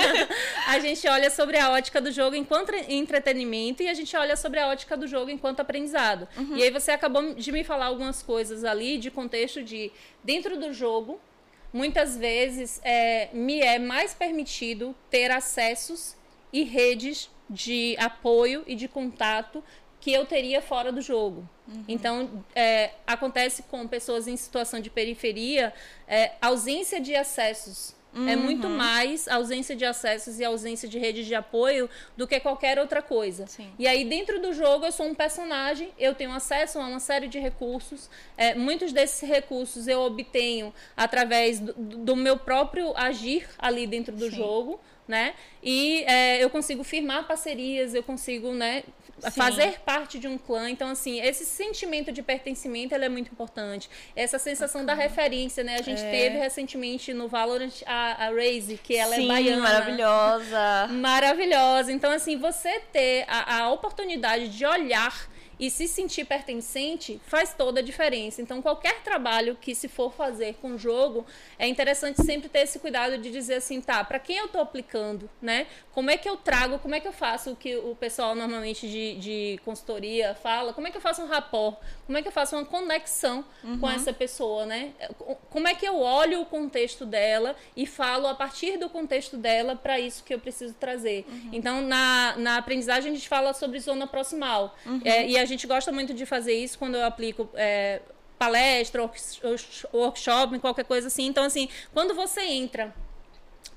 a gente olha sobre a ótica do jogo enquanto entretenimento e a gente olha sobre a ótica do jogo enquanto aprendizado. Uhum. E aí você acabou de me falar algumas coisas ali de contexto de dentro do jogo, muitas vezes é, me é mais permitido ter acessos e redes de apoio e de contato que eu teria fora do jogo. Uhum. Então, é, acontece com pessoas em situação de periferia, é, ausência de acessos. Uhum. É muito uhum. mais ausência de acessos e ausência de redes de apoio do que qualquer outra coisa. Sim. E aí, dentro do jogo, eu sou um personagem, eu tenho acesso a uma série de recursos. É, muitos desses recursos eu obtenho através do, do meu próprio agir ali dentro do Sim. jogo né? E é, eu consigo firmar parcerias, eu consigo, né, Sim. fazer parte de um clã. Então, assim, esse sentimento de pertencimento é muito importante. Essa sensação da referência, né? A gente é. teve recentemente no Valorant a, a Raze, que ela é Sim, é baiana. maravilhosa. Maravilhosa. Então, assim, você ter a, a oportunidade de olhar e se sentir pertencente faz toda a diferença. Então, qualquer trabalho que se for fazer com jogo, é interessante sempre ter esse cuidado de dizer assim, tá, para quem eu estou aplicando, né? Como é que eu trago, como é que eu faço o que o pessoal normalmente de, de consultoria fala, como é que eu faço um rapport, como é que eu faço uma conexão uhum. com essa pessoa, né? Como é que eu olho o contexto dela e falo a partir do contexto dela para isso que eu preciso trazer. Uhum. Então, na, na aprendizagem, a gente fala sobre zona proximal. Uhum. É, e a gente gosta muito de fazer isso quando eu aplico. É, palestra, workshop, qualquer coisa assim. Então, assim, quando você entra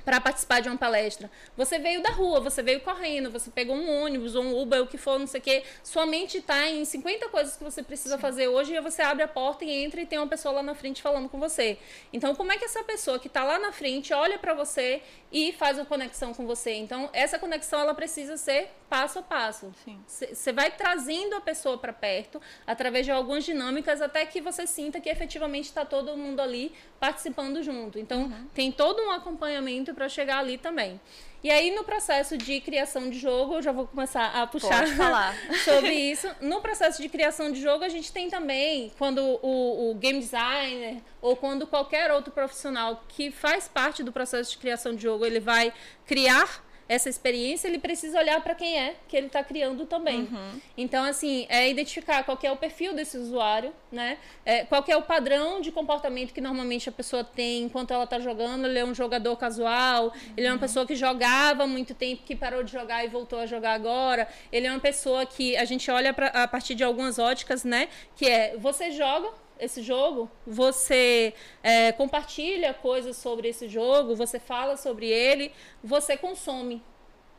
para participar de uma palestra. Você veio da rua, você veio correndo, você pegou um ônibus ou um Uber, o que for, não sei o quê. Sua mente está em 50 coisas que você precisa Sim. fazer hoje e você abre a porta e entra e tem uma pessoa lá na frente falando com você. Então, como é que essa pessoa que está lá na frente olha para você e faz uma conexão com você? Então, essa conexão ela precisa ser passo a passo. Você vai trazendo a pessoa para perto através de algumas dinâmicas até que você sinta que efetivamente está todo mundo ali participando junto. Então, uhum. tem todo um acompanhamento muito para chegar ali também. E aí, no processo de criação de jogo, eu já vou começar a puxar sobre isso. No processo de criação de jogo, a gente tem também, quando o, o, game designer ou quando qualquer outro profissional que faz parte do processo de criação de jogo, ele vai criar essa experiência, ele precisa olhar para quem é que ele está criando também. Uhum. Então, assim, é identificar qual é o perfil desse usuário, né? É, qual é o padrão de comportamento que normalmente a pessoa tem enquanto ela está jogando. Ele é um jogador casual, uhum. ele é uma uhum. pessoa que jogava muito tempo, que parou de jogar e voltou a jogar agora. Ele é uma pessoa que a gente olha pra, a partir de algumas óticas, né? Que é, você joga, esse jogo, você é, compartilha coisas sobre esse jogo, você fala sobre ele, você consome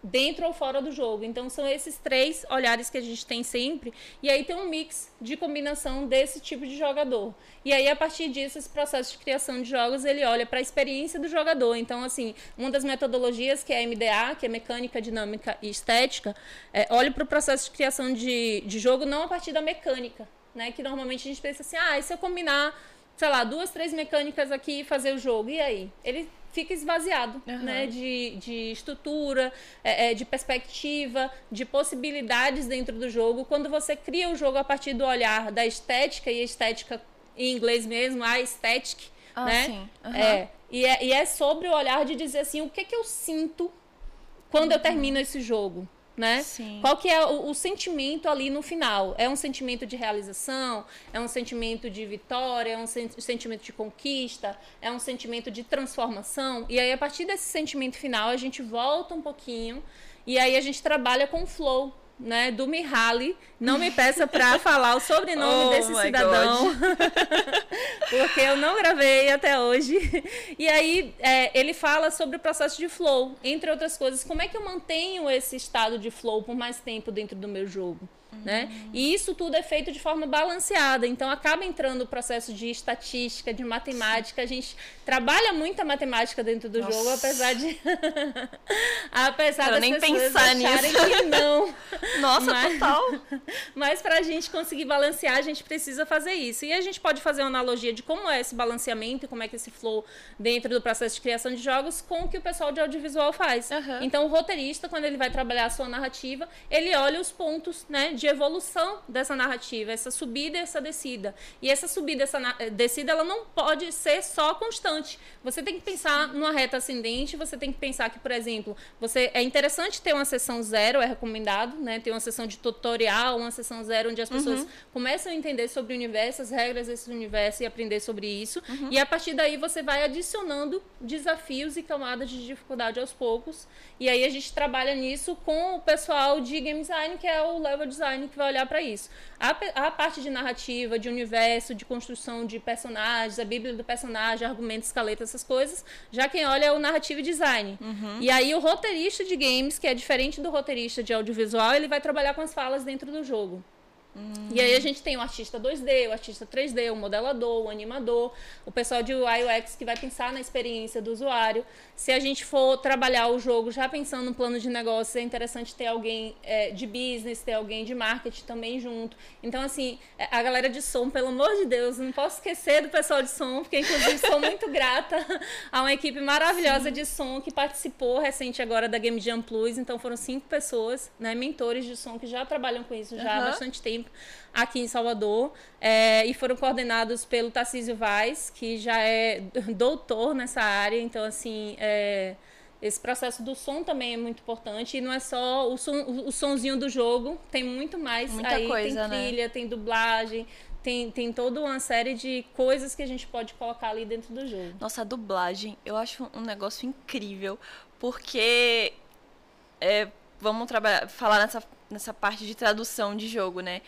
dentro ou fora do jogo. Então são esses três olhares que a gente tem sempre. E aí tem um mix de combinação desse tipo de jogador. E aí a partir disso esse processo de criação de jogos ele olha para a experiência do jogador. Então assim uma das metodologias que é a MDA, que é mecânica, dinâmica e estética, é, olha para o processo de criação de, de jogo não a partir da mecânica, né? Que normalmente a gente pensa assim, ah, e se eu combinar, sei lá, duas, três mecânicas aqui e fazer o jogo, e aí? Ele fica esvaziado, uhum. né? De, de estrutura, é, é, de perspectiva, de possibilidades dentro do jogo. Quando você cria o jogo a partir do olhar da estética, e estética em inglês mesmo, a aesthetic, ah, né? Sim. Uhum. É, e, é, e é sobre o olhar de dizer assim, o que, que eu sinto quando eu termino esse jogo? Né? Sim. Qual que é o, o, sentimento ali no final? É um sentimento de realização? É um sentimento de vitória? É um sen sentimento de conquista? É um sentimento de transformação? E aí, a partir desse sentimento final, a gente volta um pouquinho e aí a gente trabalha com o flow, né, do Mihaly. Não me peça para falar o sobrenome oh desse cidadão, porque eu não gravei até hoje. E aí é, ele fala sobre o processo de flow, entre outras coisas. Como é que eu mantenho esse estado de flow por mais tempo dentro do meu jogo? Né? E isso tudo é feito de forma balanceada. Então acaba entrando o processo de estatística, de matemática. A gente trabalha muita matemática dentro do Nossa. jogo, apesar de apesar das nem pessoas pensar acharem nisso. que não. Nossa, mas, total. Mas para a gente conseguir balancear, a gente precisa fazer isso. E a gente pode fazer uma analogia de como é esse balanceamento, como é que esse flow dentro do processo de criação de jogos com o que o pessoal de audiovisual faz. Uhum. Então o roteirista, quando ele vai trabalhar a sua narrativa, ele olha os pontos, né, de evolução dessa narrativa, essa subida e essa descida. E essa subida, essa eh, descida, ela não pode ser só constante. Você tem que pensar numa reta ascendente, você tem que pensar que, por exemplo, você é interessante ter uma sessão zero, é recomendado, né? Tem uma sessão de tutorial, uma sessão zero, onde as pessoas uhum. começam a entender sobre o universo, as regras desse universo e aprender sobre isso. Uhum. E a partir daí você vai adicionando desafios e camadas de dificuldade aos poucos. E aí a gente trabalha nisso com o pessoal de game design, que é o level design que vai olhar para isso. A, a parte de narrativa, de universo, de construção de personagens, a bíblia do personagem, argumentos, escaleta, essas coisas, já quem olha é o narrativo design. Uhum. E aí o roteirista de games, que é diferente do roteirista de audiovisual, ele vai trabalhar com as falas dentro do jogo. Hum. E aí a gente tem o artista 2D, o artista 3D, o modelador, o animador, o pessoal de UX que vai pensar na experiência do usuário. Se a gente for trabalhar o jogo já pensando no plano de negócio, é interessante ter alguém é, de business, ter alguém de marketing também junto. Então, assim, é, a galera de som, pelo amor de Deus, não posso esquecer do pessoal de som, porque inclusive sou muito grata a uma equipe maravilhosa Sim. de som que participou recente agora da Game Jam Plus. Então foram cinco pessoas, né, mentores de som que já trabalham com isso já uhum. há bastante tempo aqui em Salvador é, e foram coordenados pelo Tarcísio Vaz, que já é doutor nessa área, então assim é, esse processo do som também é muito importante e não é só o, som, o sonzinho do jogo, tem muito mais Muita aí, coisa, tem né? trilha, né? tem dublagem, tem, tem toda uma série de coisas que a gente pode colocar ali dentro do jogo. Nossa, a dublagem, eu acho um negócio incrível, porque é, vamos trabalhar, falar nessa, nessa parte de tradução de jogo, né?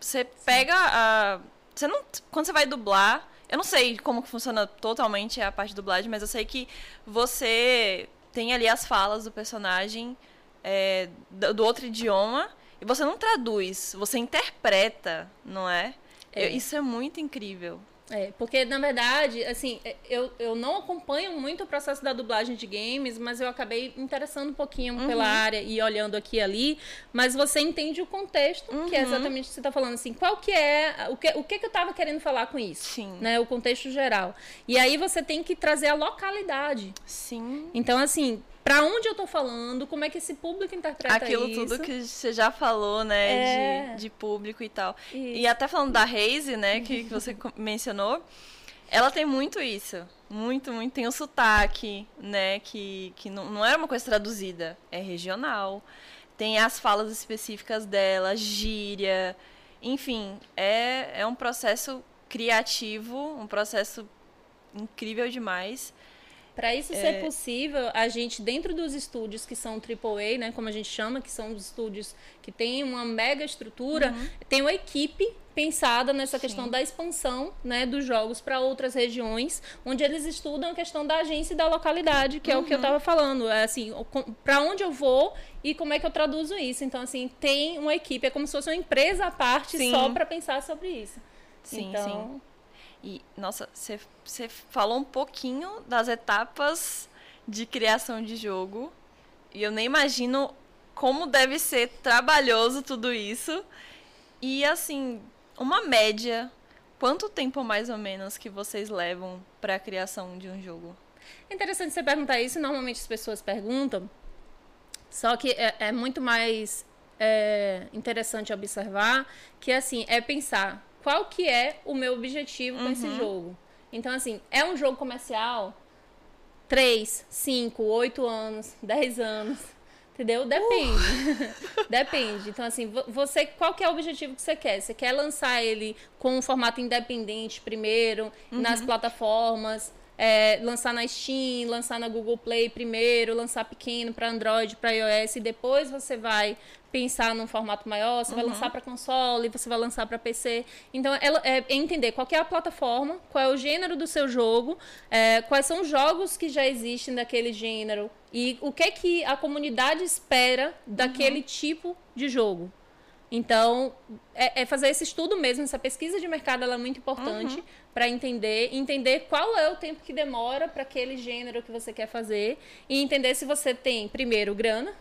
Você pega a. Você não. Quando você vai dublar. Eu não sei como funciona totalmente a parte de dublagem, mas eu sei que você tem ali as falas do personagem é, do, do, outro idioma e você não traduz, você interpreta, não é? é. Eu, isso é muito incrível. É, porque na verdade, assim, é, eu, eu não acompanho muito o processo da dublagem de games, mas eu acabei interessando um pouquinho uhum. pela área e olhando aqui e ali. Mas você entende o contexto, uhum. que é uhum. exatamente o que você está falando, assim, qual que é, o que, o que, que eu estava querendo falar com isso? Sim. Né, o contexto geral. E aí você tem que trazer a localidade. Sim. Então, assim, para onde eu tô falando, como é que esse público interpreta Aquilo isso. tudo que você já falou, né, é. de, de público e tal. Isso. E até falando da Reise, né, que, que você mencionou, ela tem muito isso. Muito, muito. Tem o sotaque, né, que, que não, não era uma coisa traduzida, é regional. Tem as falas específicas dela, gíria. Enfim, é, é um processo criativo, um processo incrível demais. Para isso é... ser possível, a gente, dentro dos estúdios que são AAA, né, como a gente chama, que são os estúdios que têm uma mega estrutura, uhum. tem uma equipe pensada nessa Sim. questão da expansão né, dos jogos para outras regiões, onde eles estudam a questão da agência e da localidade, que uhum. é o que eu estava uhum. falando. É assim, para onde eu vou e como é que eu traduzo isso. Então, assim, tem uma equipe, é como se fosse uma empresa à parte sim. só para pensar sobre isso. Sim, então, sim. E, nossa, você falou um pouquinho das etapas de criação de jogo. E eu nem imagino como deve ser trabalhoso tudo isso. E, assim, uma média, quanto tempo mais ou menos que vocês levam para a criação de um jogo? É interessante você perguntar isso. Normalmente as pessoas perguntam. Só que é, é muito mais é, interessante observar que, assim, é pensar qual que é o meu objetivo com esse uhum. jogo. Então, assim, é um jogo comercial? 3, 5, 8 anos, 10 anos. Entendeu? Depende. Uh. Depende. Então, assim, você, qual que é o objetivo que você quer? Você quer lançar ele com um formato independente primeiro, uhum. nas plataformas, é, lançar na Steam, lançar na Google Play primeiro, lançar pequeno para Android, para iOS, e depois você vai pensar num formato maior, você uhum. vai lançar para console, você vai lançar para PC. Então, é, é, entender qual é a plataforma, qual é o gênero do seu jogo, é, quais são os jogos que já existem daquele gênero e o que é que a comunidade espera daquele uhum. tipo de jogo. Então, é, é, fazer esse estudo mesmo, essa pesquisa de mercado é muito importante uhum. para entender, entender qual é o tempo que demora para aquele gênero que você quer fazer e entender se você tem, primeiro, grana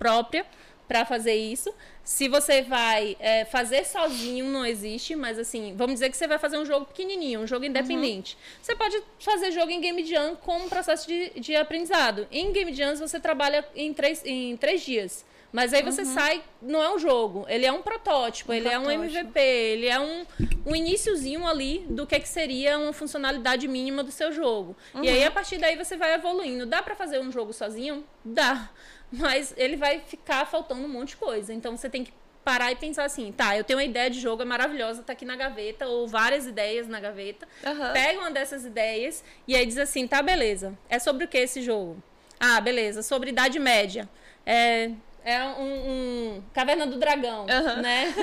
própria para fazer isso. Se você vai é, fazer sozinho, não existe, mas assim, vamos dizer que você vai fazer um jogo pequenininho, um jogo independente. Uhum. Você pode fazer jogo em Game Jam como um processo de, de aprendizado. Em Game Jams você trabalha em três, em três dias. Mas aí você uhum. sai, não é um jogo, ele é um protótipo, um ele protótipo. é um MVP, ele é um, um iníciozinho ali do que, que seria uma funcionalidade mínima do seu jogo. Uhum. E aí, a partir daí, você vai evoluindo. Dá para fazer um jogo sozinho? Dá. mas ele vai ficar faltando um monte de coisa. Então você tem que parar e pensar assim, tá, eu tenho uma ideia de jogo, é maravilhosa, tá aqui na gaveta, ou várias ideias na gaveta. Aham. Pega uma dessas ideias e aí diz assim, tá, beleza. É sobre o que esse jogo? Ah, beleza, sobre Idade Média. É, é um, um Caverna do Dragão, né?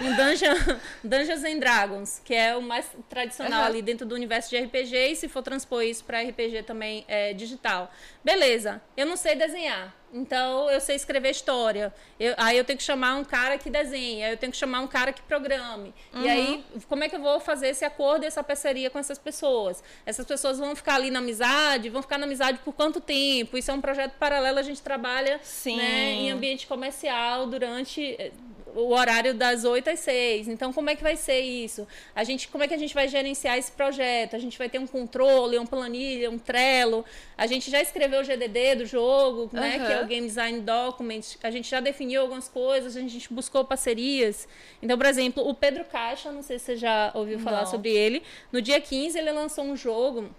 Um Dungeon, Dungeons and Dragons, que é o mais tradicional ali dentro do universo de RPG, e se for transpor isso para RPG também é digital. Beleza, eu não sei desenhar. Então eu sei escrever história. Eu- aí eu tenho que chamar um cara que desenhe, aí eu tenho que chamar um cara que programe. E aí, como é que eu vou fazer esse acordo, essa parceria com essas pessoas? Essas pessoas vão ficar ali na amizade, vão ficar na amizade por quanto tempo? Isso é um projeto paralelo, a gente trabalha Sim. né, em ambiente comercial durante eh, o horário das 8 às 6. Então, como é que vai ser isso? A gente, como é que a gente vai gerenciar esse projeto? A gente vai ter um controle, uma planilha, um Trello. A gente já escreveu o GDD do jogo, né, Aham. que é o Game Design Document. A gente já definiu algumas coisas, a gente buscou parcerias. Então, por exemplo, o Pedro Caixa, não sei se você já ouviu falar Não. sobre ele. No dia 15, ele lançou um jogo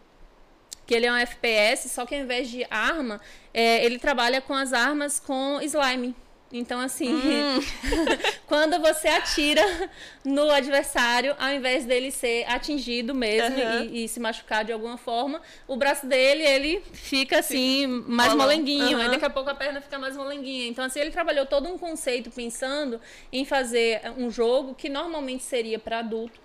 que ele é um FPS, só que ao invés de arma, é, ele trabalha com as armas com slime. Então, assim, Hum. quando você atira no adversário, ao invés dele ser atingido mesmo Aham. e, e se machucar de alguma forma, o braço dele, ele fica assim, mais Molão. molenguinho. Aí Aham. daqui a pouco a perna fica mais molenguinha. Então, assim, ele trabalhou todo um conceito pensando em fazer um jogo que normalmente seria para adulto,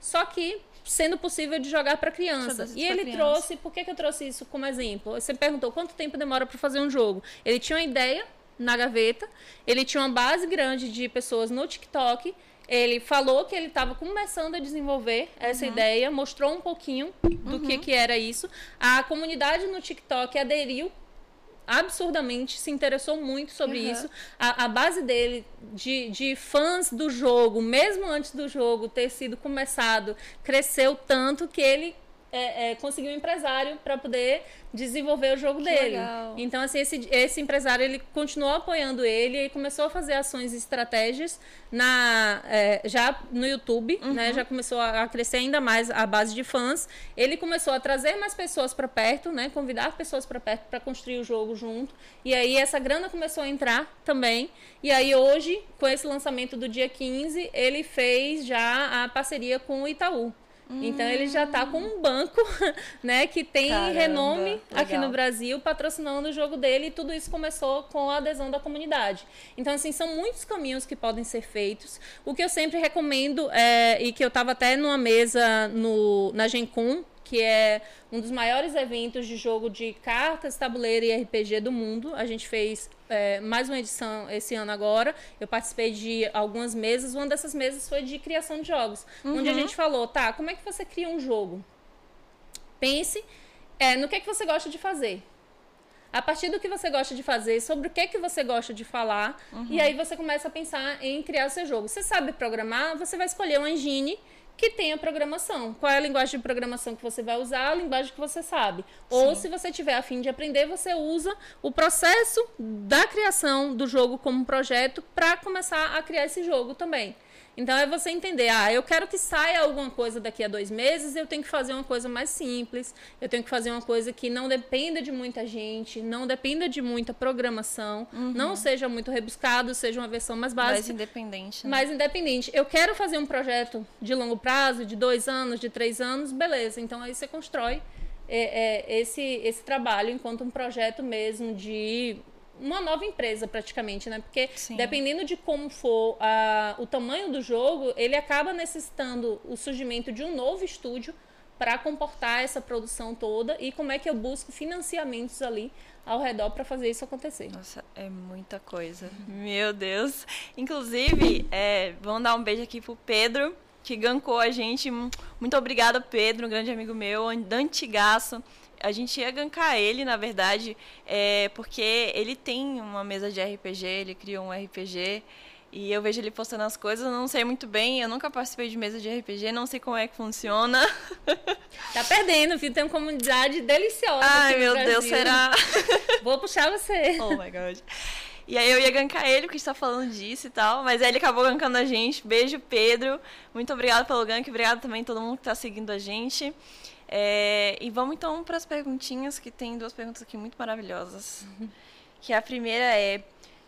só que sendo possível de jogar para criança. E ele criança. trouxe, por que, que eu trouxe isso como exemplo? Você perguntou quanto tempo demora para fazer um jogo. Ele tinha uma ideia na gaveta, ele tinha uma base grande de pessoas no TikTok. Ele falou que ele estava começando a desenvolver essa ideia, mostrou um pouquinho do que, que era isso. A comunidade no TikTok aderiu absurdamente, se interessou muito sobre Uhum. isso. A, a base dele de, de fãs do jogo, mesmo antes do jogo ter sido começado, cresceu tanto que ele é, é, conseguiu um empresário para poder desenvolver o jogo Que dele. legal. Então, assim, esse, esse empresário ele continuou apoiando ele e começou a fazer ações e estratégias na, é, já no YouTube, né? Já começou a, a crescer ainda mais a base de fãs. Ele começou a trazer mais pessoas para perto, né? Convidar pessoas para perto para construir o jogo junto. E aí essa grana começou a entrar também. E aí hoje, com esse lançamento do dia 15, ele fez já a parceria com o Itaú. Então ele já está com um banco, né, que tem Caramba, renome aqui legal. no Brasil patrocinando o jogo dele e tudo isso começou com a adesão da comunidade. Então assim são muitos caminhos que podem ser feitos. O que eu sempre recomendo é, e que eu estava até numa mesa no na Gencom que é um dos maiores eventos de jogo de cartas, tabuleiro e RPG do mundo. A gente fez é, mais uma edição esse ano agora. Eu participei de algumas mesas. Uma dessas mesas foi de criação de jogos, onde a gente falou, tá, como é que você cria um jogo? Pense é, no que, é que você gosta de fazer. A partir do que você gosta de fazer, sobre o que, é que você gosta de falar, e aí você começa a pensar em criar o seu jogo. Você sabe programar, você vai escolher uma engine que tenha programação. Qual é a linguagem de programação que você vai usar? A linguagem que você sabe. Ou se você tiver a fim de aprender, você usa o processo da criação do jogo como projeto para começar a criar esse jogo também. Então é você entender, ah, eu quero que saia alguma coisa daqui a dois meses, eu tenho que fazer uma coisa mais simples, eu tenho que fazer uma coisa que não dependa de muita gente, não dependa de muita programação, não seja muito rebuscado, seja uma versão mais básica Mais independente. Né? mais independente. Eu quero fazer um projeto de longo prazo, de dois anos, de três anos, beleza. Então aí você constrói é, é, esse, esse trabalho enquanto um projeto mesmo de uma nova empresa praticamente, né? Porque Sim. dependendo de como for a, o tamanho do jogo, ele acaba necessitando o surgimento de um novo estúdio para comportar essa produção toda e como é que eu busco financiamentos ali ao redor para fazer isso acontecer. Nossa, é muita coisa. Meu Deus. Inclusive, é, vamos dar um beijo aqui pro Pedro, que gancou a gente. Muito obrigada, Pedro, um grande amigo meu, antigaço. A gente ia gankar ele, na verdade, é, porque ele tem uma mesa de RPG, ele criou um RPG. E eu vejo ele postando as coisas, não sei muito bem, eu nunca participei de mesa de RPG, não sei como é que funciona. Tá perdendo, viu? Tem uma comunidade deliciosa. Ai, meu Deus, Brasil. será? Vou puxar você. Oh my god. E aí eu ia gankar ele, porque a gente tá falando disso e tal. Mas aí ele acabou gankando a gente. Beijo, Pedro. Muito obrigado pelo gank. Obrigado também a todo mundo que tá seguindo a gente. É, e vamos então para as perguntinhas, que tem duas perguntas aqui muito maravilhosas. Que a primeira é: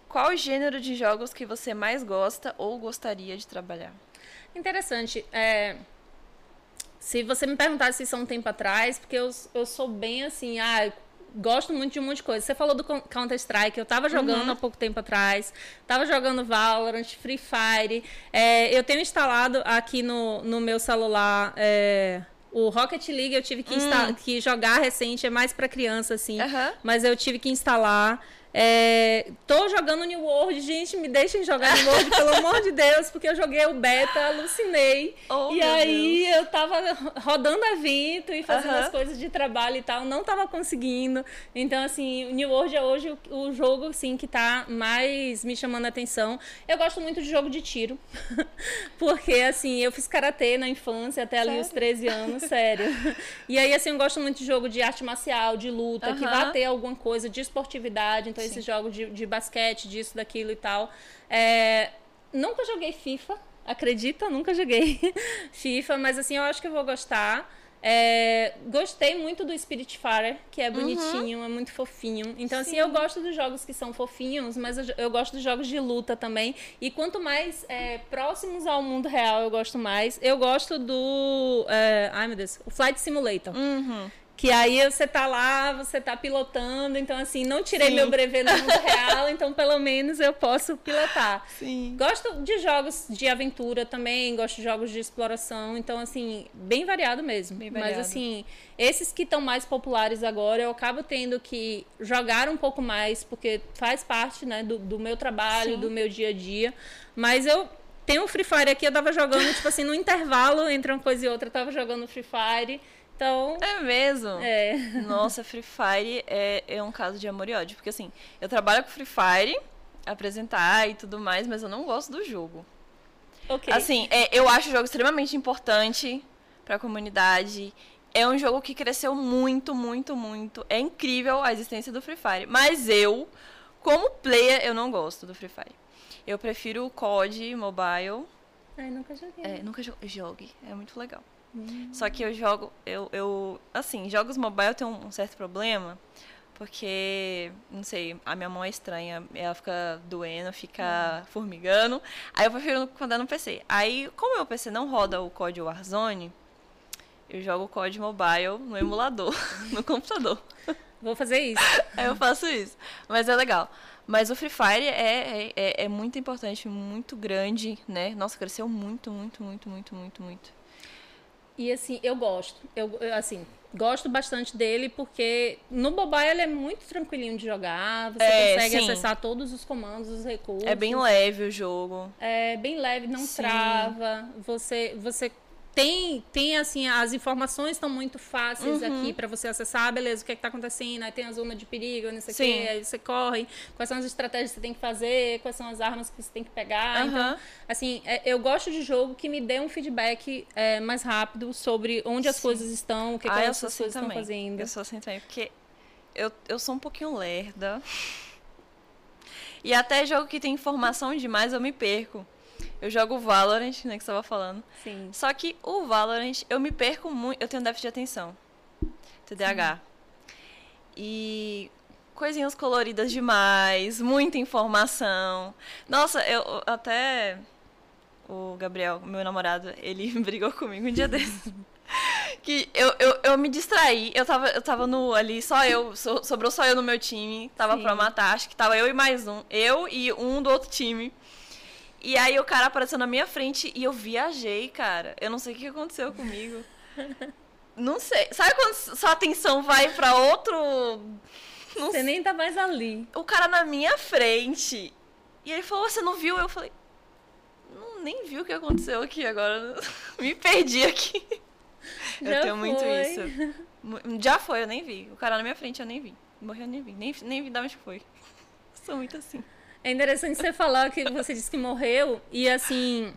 qual o gênero de jogos que você mais gosta ou gostaria de trabalhar? Interessante. É, se você me perguntasse isso há um tempo atrás, porque eu, eu sou bem assim, ah, gosto muito de um monte de coisa. Você falou do Counter-Strike, eu tava jogando uhum. há pouco tempo atrás, tava jogando Valorant, Free Fire. É, eu tenho instalado aqui no, no meu celular. É, o Rocket League eu tive que, hum. que jogar recente, é mais para criança, assim. Uhum. Mas eu tive que instalar. É, tô jogando New World, gente, me deixem jogar New World, pelo amor de Deus, porque eu joguei o beta, alucinei. Oh, e aí Deus. eu tava rodando evento e fazendo uh -huh. as coisas de trabalho e tal, não tava conseguindo. Então, assim, New World é hoje o, o jogo, assim, que tá mais me chamando a atenção. Eu gosto muito de jogo de tiro, porque, assim, eu fiz karatê na infância, até ali sério? os 13 anos, sério. E aí, assim, eu gosto muito de jogo de arte marcial, de luta, uh -huh. que vai ter alguma coisa de esportividade, então esses jogos de, de basquete, disso, daquilo e tal. É, nunca joguei FIFA, acredita? Nunca joguei FIFA, mas assim, eu acho que eu vou gostar. É, gostei muito do Spirit Fire, que é bonitinho, uhum. é muito fofinho. Então, Sim. assim, eu gosto dos jogos que são fofinhos, mas eu, eu gosto dos jogos de luta também. E quanto mais é, próximos ao mundo real eu gosto mais. Eu gosto do. É, ai, meu Deus, o Flight Simulator. Uhum. Que aí você tá lá, você tá pilotando, então assim, não tirei Sim. meu brevet no mundo real, então pelo menos eu posso pilotar. Sim. Gosto de jogos de aventura também, gosto de jogos de exploração, então assim, bem variado mesmo. Bem variado. Mas assim, esses que estão mais populares agora, eu acabo tendo que jogar um pouco mais, porque faz parte, né, do, do meu trabalho, Sim. do meu dia a dia. Mas eu tenho o Free Fire aqui, eu tava jogando, tipo assim, no intervalo entre uma coisa e outra, eu tava jogando Free Fire. Então. É mesmo? É. Nossa, Free Fire é, é um caso de amor e ódio. Porque assim, eu trabalho com Free Fire, apresentar e tudo mais, mas eu não gosto do jogo. Ok. Assim, é, eu acho o jogo extremamente importante pra comunidade. É um jogo que cresceu muito, muito, muito. É incrível a existência do Free Fire. Mas eu, como player, eu não gosto do Free Fire. Eu prefiro o COD Mobile. Ai, nunca joguei. É, nunca joguei. É muito legal. Só que eu jogo, eu, eu assim, jogos mobile tem um, um certo problema, porque, não sei, a minha mão é estranha, ela fica doendo, fica uhum. formigando. Aí eu prefiro quando é no PC. Aí, como meu PC não roda o COD Warzone, eu jogo o COD Mobile no emulador, no computador. Vou fazer isso. Aí eu faço isso. Mas é legal. Mas o Free Fire é, é, é muito importante, muito grande, né? Nossa, cresceu muito, muito, muito, muito, muito, muito. E assim, eu gosto. Eu, eu, assim, gosto bastante dele porque no mobile ele é muito tranquilinho de jogar. Você é, consegue sim. acessar todos os comandos, os recursos. É bem leve o jogo. É bem leve, não sim. trava. Você, você tem, tem assim, as informações estão muito fáceis uhum. aqui para você acessar, beleza, o que é está acontecendo, aí tem a zona de perigo, não sei o que, aí você corre, quais são as estratégias que você tem que fazer, quais são as armas que você tem que pegar. Uhum. Então, assim, é, eu gosto de jogo que me dê um feedback é, mais rápido sobre onde as Sim. coisas estão, o que, ah, que as assim estão fazendo. Eu sou assim também, porque eu, eu sou um pouquinho lerda. E até jogo que tem informação demais eu me perco. Eu jogo Valorant, né, que você estava falando. Sim. Só que o Valorant, eu me perco muito. Eu tenho déficit de atenção. TDAH. Sim. E coisinhas coloridas demais, muita informação. Nossa, eu até o Gabriel, meu namorado, ele brigou comigo um dia desses. que eu, eu, eu me distraí, eu tava, eu tava no, ali, só eu, so, sobrou só eu no meu time, tava Sim. pra matar, acho que tava eu e mais um, eu e um do outro time. E aí o cara apareceu na minha frente e eu viajei, cara. Eu não sei o que aconteceu comigo. não sei. Sabe quando sua atenção vai para outro. Não você sei. nem tá mais ali. O cara na minha frente. E ele falou: Você não viu? Eu falei: Não, nem vi o que aconteceu aqui agora. Me perdi aqui. Já eu tenho foi. muito isso. Já foi, eu nem vi. O cara na minha frente eu nem vi. Morreu, eu nem vi. Nem, nem vi de onde foi. Sou muito assim. É interessante você falar que você disse que morreu e assim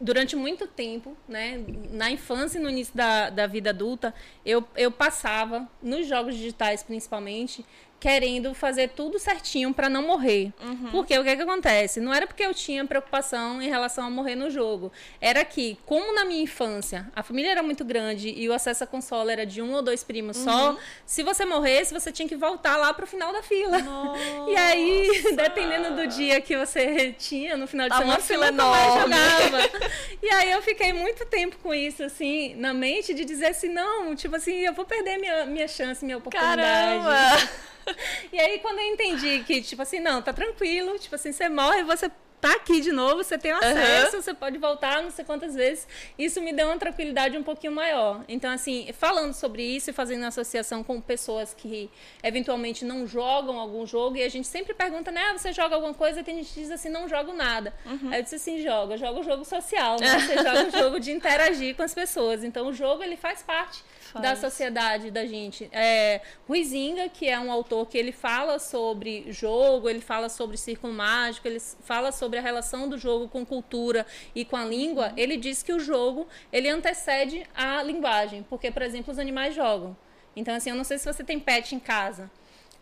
durante muito tempo, né, na infância e no início da, da vida adulta, eu, eu passava, nos jogos digitais principalmente, querendo fazer tudo certinho para não morrer. Uhum. Porque o que, é que acontece? Não era porque eu tinha preocupação em relação a morrer no jogo. Era que, como na minha infância a família era muito grande e o acesso à consola era de um ou dois primos uhum. só, se você morresse, você tinha que voltar lá pro final da fila. Nossa. E aí, dependendo do dia que você tinha no final de semana, você nunca mais jogava. e aí eu fiquei muito tempo com isso, assim, na mente, de dizer assim, não, tipo assim, eu vou perder minha, minha chance, minha oportunidade. Caramba! e aí, quando eu entendi que, tipo assim, não, tá tranquilo, tipo assim, você morre, você tá aqui de novo, você tem acesso, uhum. você pode voltar não sei quantas vezes. Isso me deu uma tranquilidade um pouquinho maior. Então, assim, falando sobre isso e fazendo associação com pessoas que eventualmente não jogam algum jogo, e a gente sempre pergunta, né, ah, você joga alguma coisa? E tem gente que diz assim, não jogo nada. Uhum. Aí eu disse assim, joga, joga o jogo social, né? Você joga o jogo de interagir com as pessoas. Então, o jogo, ele faz parte faz. da sociedade da gente. É, Ruizinga, que é um autor que ele fala sobre jogo, ele fala sobre círculo mágico, ele fala sobre a relação do jogo com cultura e com a língua, uhum. ele diz que o jogo ele antecede a linguagem, porque, por exemplo, os animais jogam. Então, assim, eu não sei se você tem pet em casa,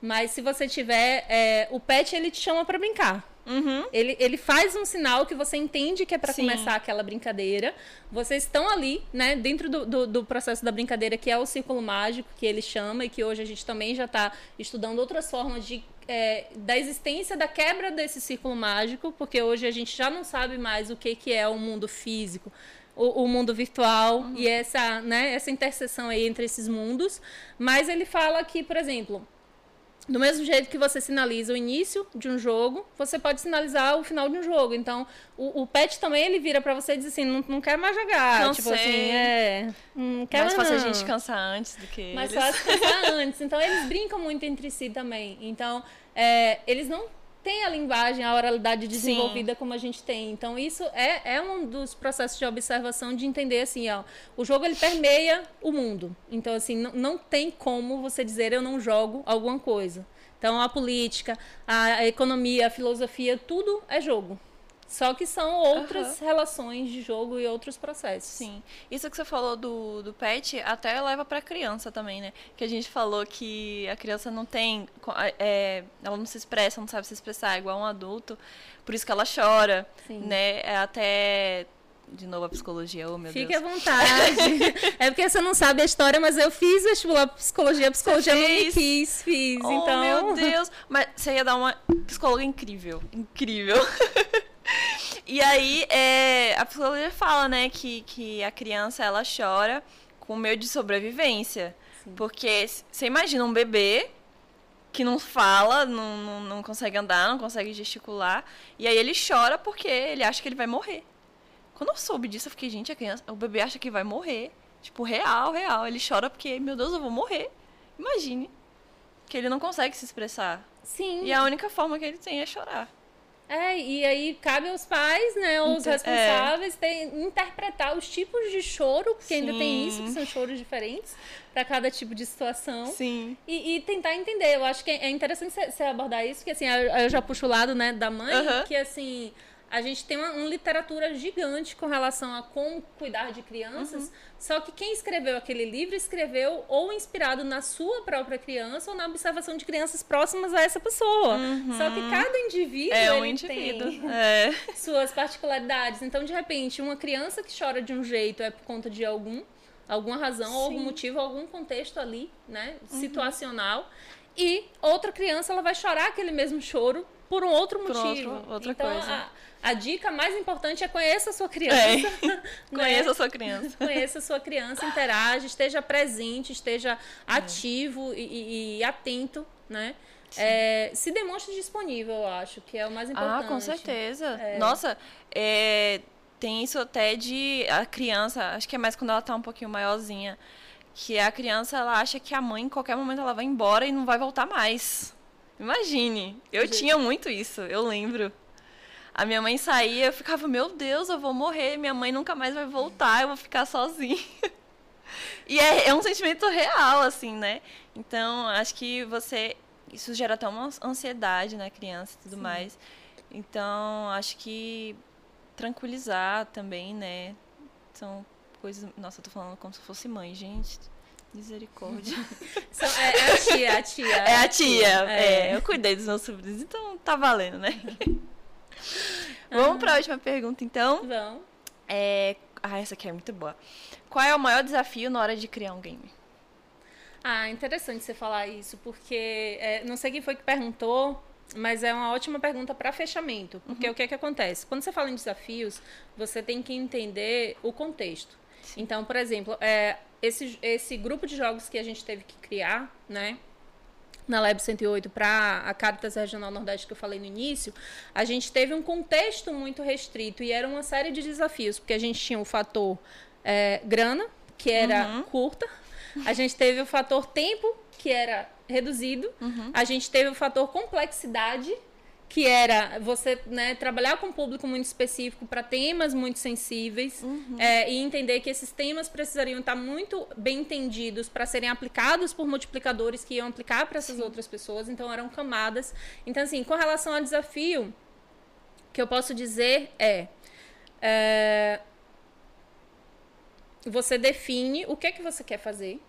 mas se você tiver, é, o pet ele te chama para brincar. Uhum. Ele, ele faz um sinal que você entende que é para começar aquela brincadeira. Vocês estão ali, né, dentro do, do, do, processo da brincadeira, que é o círculo mágico, que ele chama, e que hoje a gente também já está estudando outras formas de. É, da existência da quebra desse círculo mágico, porque hoje a gente já não sabe mais o que, que é o mundo físico, o, o, mundo virtual uhum. e essa, né, essa interseção aí entre esses mundos. Mas ele fala que, por exemplo, do mesmo jeito que você sinaliza o início de um jogo, você pode sinalizar o final de um jogo. Então, o, o pet também ele vira para você e diz assim, não, não quero mais jogar. Não tipo sei. assim, é. Não quero mais fácil a gente cansar antes do que Mais eles. fácil cansar antes. Então, eles brincam muito entre si também. Então, é, eles não tem a linguagem, a oralidade desenvolvida Sim. como a gente tem. Então, isso é, é um dos processos de observação de entender assim, ó, o jogo ele permeia o mundo. Então, assim, não, não tem como você dizer eu não jogo alguma coisa. Então, a política, a, a economia, a filosofia, tudo é jogo. Só que são outras uhum. relações de jogo e outros processos. Sim. Isso que você falou do, do pet até leva para criança também, né? Que a gente falou que a criança não tem. É, ela não se expressa, não sabe se expressar igual um adulto. Por isso que ela chora. Sim. Né? É até de novo a psicologia, oh meu Fique Deus. Fique à vontade. é porque você não sabe a história, mas eu fiz vestibular psicologia, a psicologia não me quis, fiz, oh, então... meu Deus. Mas você ia dar uma psicóloga incrível, incrível. E aí, é, a psicologia fala, né, que, que a criança, ela chora com medo de sobrevivência. Sim. Porque você imagina um bebê que não fala, não, não, não, consegue andar, não consegue gesticular. E aí ele chora porque ele acha que ele vai morrer. Quando eu soube disso, eu fiquei, gente, a criança, o bebê acha que vai morrer. Tipo, real, real. Ele chora porque, meu Deus, eu vou morrer. Imagine. Que ele não consegue se expressar. Sim. E a única forma que ele tem é chorar. É, e aí cabe aos pais, né, os responsáveis, é. interpretar os tipos de choro, porque Sim. ainda tem isso, que são choros diferentes para cada tipo de situação. Sim. E, e, tentar entender. Eu acho que é interessante você abordar isso, porque assim, eu já puxo o lado, né, da mãe, uh -huh. que assim a gente tem uma, uma, literatura gigante com relação a como cuidar de crianças, uhum. Só que quem escreveu aquele livro escreveu ou inspirado na sua própria criança ou na observação de crianças próximas a essa pessoa. Uhum. Só que cada indivíduo, é um indivíduo. tem é. suas particularidades. Então, de repente, uma criança que chora de um jeito é por conta de algum alguma razão, Sim. ou algum motivo, algum contexto ali, né, uhum. situacional. E outra criança ela vai chorar aquele mesmo choro por um outro por motivo. Outro, outra então, coisa. A, a dica mais importante é conheça a sua criança. É. Né? Conheça a sua criança. conheça a sua criança, interage, esteja presente, esteja ativo é. e, e, e, atento, né? É, se demonstre disponível, eu acho, que é o mais importante. Ah, com certeza. É. Nossa, é, tem isso até de a criança, acho que é mais quando ela tá um pouquinho maiorzinha, que a criança ela acha que a mãe em qualquer momento ela vai embora e não vai voltar mais. Imagine, eu tinha muito isso, eu lembro. A minha mãe saía, eu ficava, meu Deus, eu vou morrer, minha mãe nunca mais vai voltar, eu vou ficar sozinha. e é, é um sentimento real, assim, né? Então, acho que você. Isso gera até uma ansiedade na criança e tudo Sim. mais. Então, acho que tranquilizar também, né? São coisas. Nossa, eu tô falando como se fosse mãe, gente. Misericórdia. é, é, a tia, a tia. É a tia. É. é. eu cuidei dos meus sobrinhos, então tá valendo, né? Vamos para a última pergunta, então. Vamos. É... Ah, essa aqui é muito boa. Qual é o maior desafio na hora de criar um game? Ah, interessante você falar isso, porque é, não sei quem foi que perguntou, mas é uma ótima pergunta para fechamento. Porque uhum. o que é que acontece? Quando você fala em desafios, você tem que entender o contexto. Sim. Então, por exemplo, é, esse, esse grupo de jogos que a gente teve que criar, né? Na Lab 108 para a Caritas Regional Nordeste que eu falei no início, a gente teve um contexto muito restrito e era uma série de desafios, porque a gente tinha o fator é, grana, que era uhum. curta, a gente teve o fator tempo, que era reduzido, uhum. a gente teve o fator complexidade, que era você né, trabalhar com um público muito específico para temas muito sensíveis uhum. é, e entender que esses temas precisariam estar muito bem entendidos para serem aplicados por multiplicadores que iam aplicar para essas Sim. outras pessoas. Então, eram camadas. Então, assim, com relação ao desafio, o que eu posso dizer é, é você define o que é que você quer fazer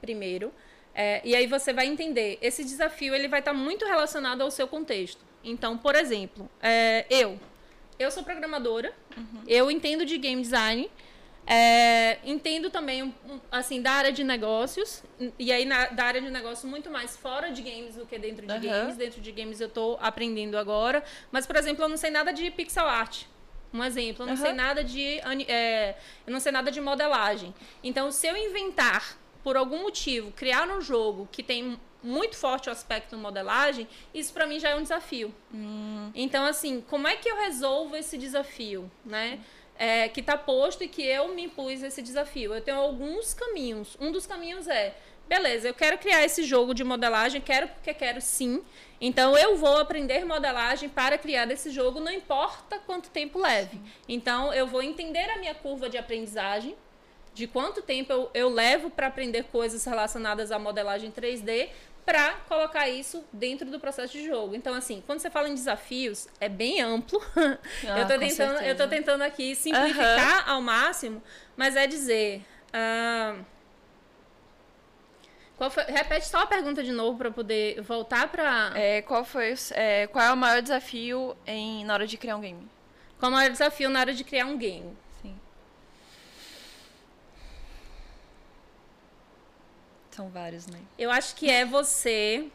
primeiro. É, e aí você vai entender. Esse desafio ele vai estar muito relacionado ao seu contexto. Então, por exemplo, é, eu. Eu sou programadora, uhum. eu entendo de game design, é, entendo também, assim, da área de negócios, e aí na, da área de negócios muito mais fora de games do que dentro de uhum. games. Dentro de games eu estou aprendendo agora. Mas, por exemplo, eu não sei nada de pixel art. Um exemplo, eu não uhum. sei nada de. É, eu não sei nada de modelagem. Então, se eu inventar, por algum motivo, criar um jogo que tem muito forte o aspecto modelagem, isso para mim já é um desafio. Hum. Então, assim, como é que eu resolvo esse desafio, né? É, que está posto e que eu me impus esse desafio. Eu tenho alguns caminhos. Um dos caminhos é, beleza, eu quero criar esse jogo de modelagem, quero porque quero sim. Então eu vou aprender modelagem para criar esse jogo, não importa quanto tempo leve. Então eu vou entender a minha curva de aprendizagem, de quanto tempo eu, eu levo para aprender coisas relacionadas à modelagem 3D, para colocar isso dentro do processo de jogo. Então, assim, quando você fala em desafios, é bem amplo. Ah, eu, tô tentando, eu tô tentando aqui simplificar uhum. ao máximo, mas é dizer. Uh, foi, repete só a pergunta de novo para poder voltar para. É, qual foi é, qual é o maior desafio em, na hora de criar um game? Qual é o maior desafio na hora de criar um game? São vários, né? Eu acho que é você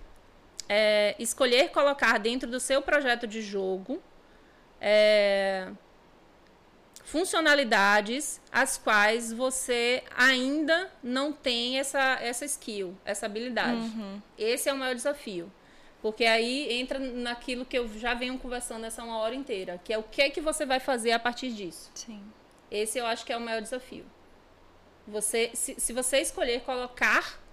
é, escolher colocar dentro do seu projeto de jogo é, funcionalidades as quais você ainda não tem essa, essa skill, essa habilidade. Uhum. Esse é o maior desafio. Porque aí entra naquilo que eu já venho conversando essa uma hora inteira, que é o que é que você vai fazer a partir disso. Sim. Esse eu acho que é o maior desafio. Você, se, se você escolher colocar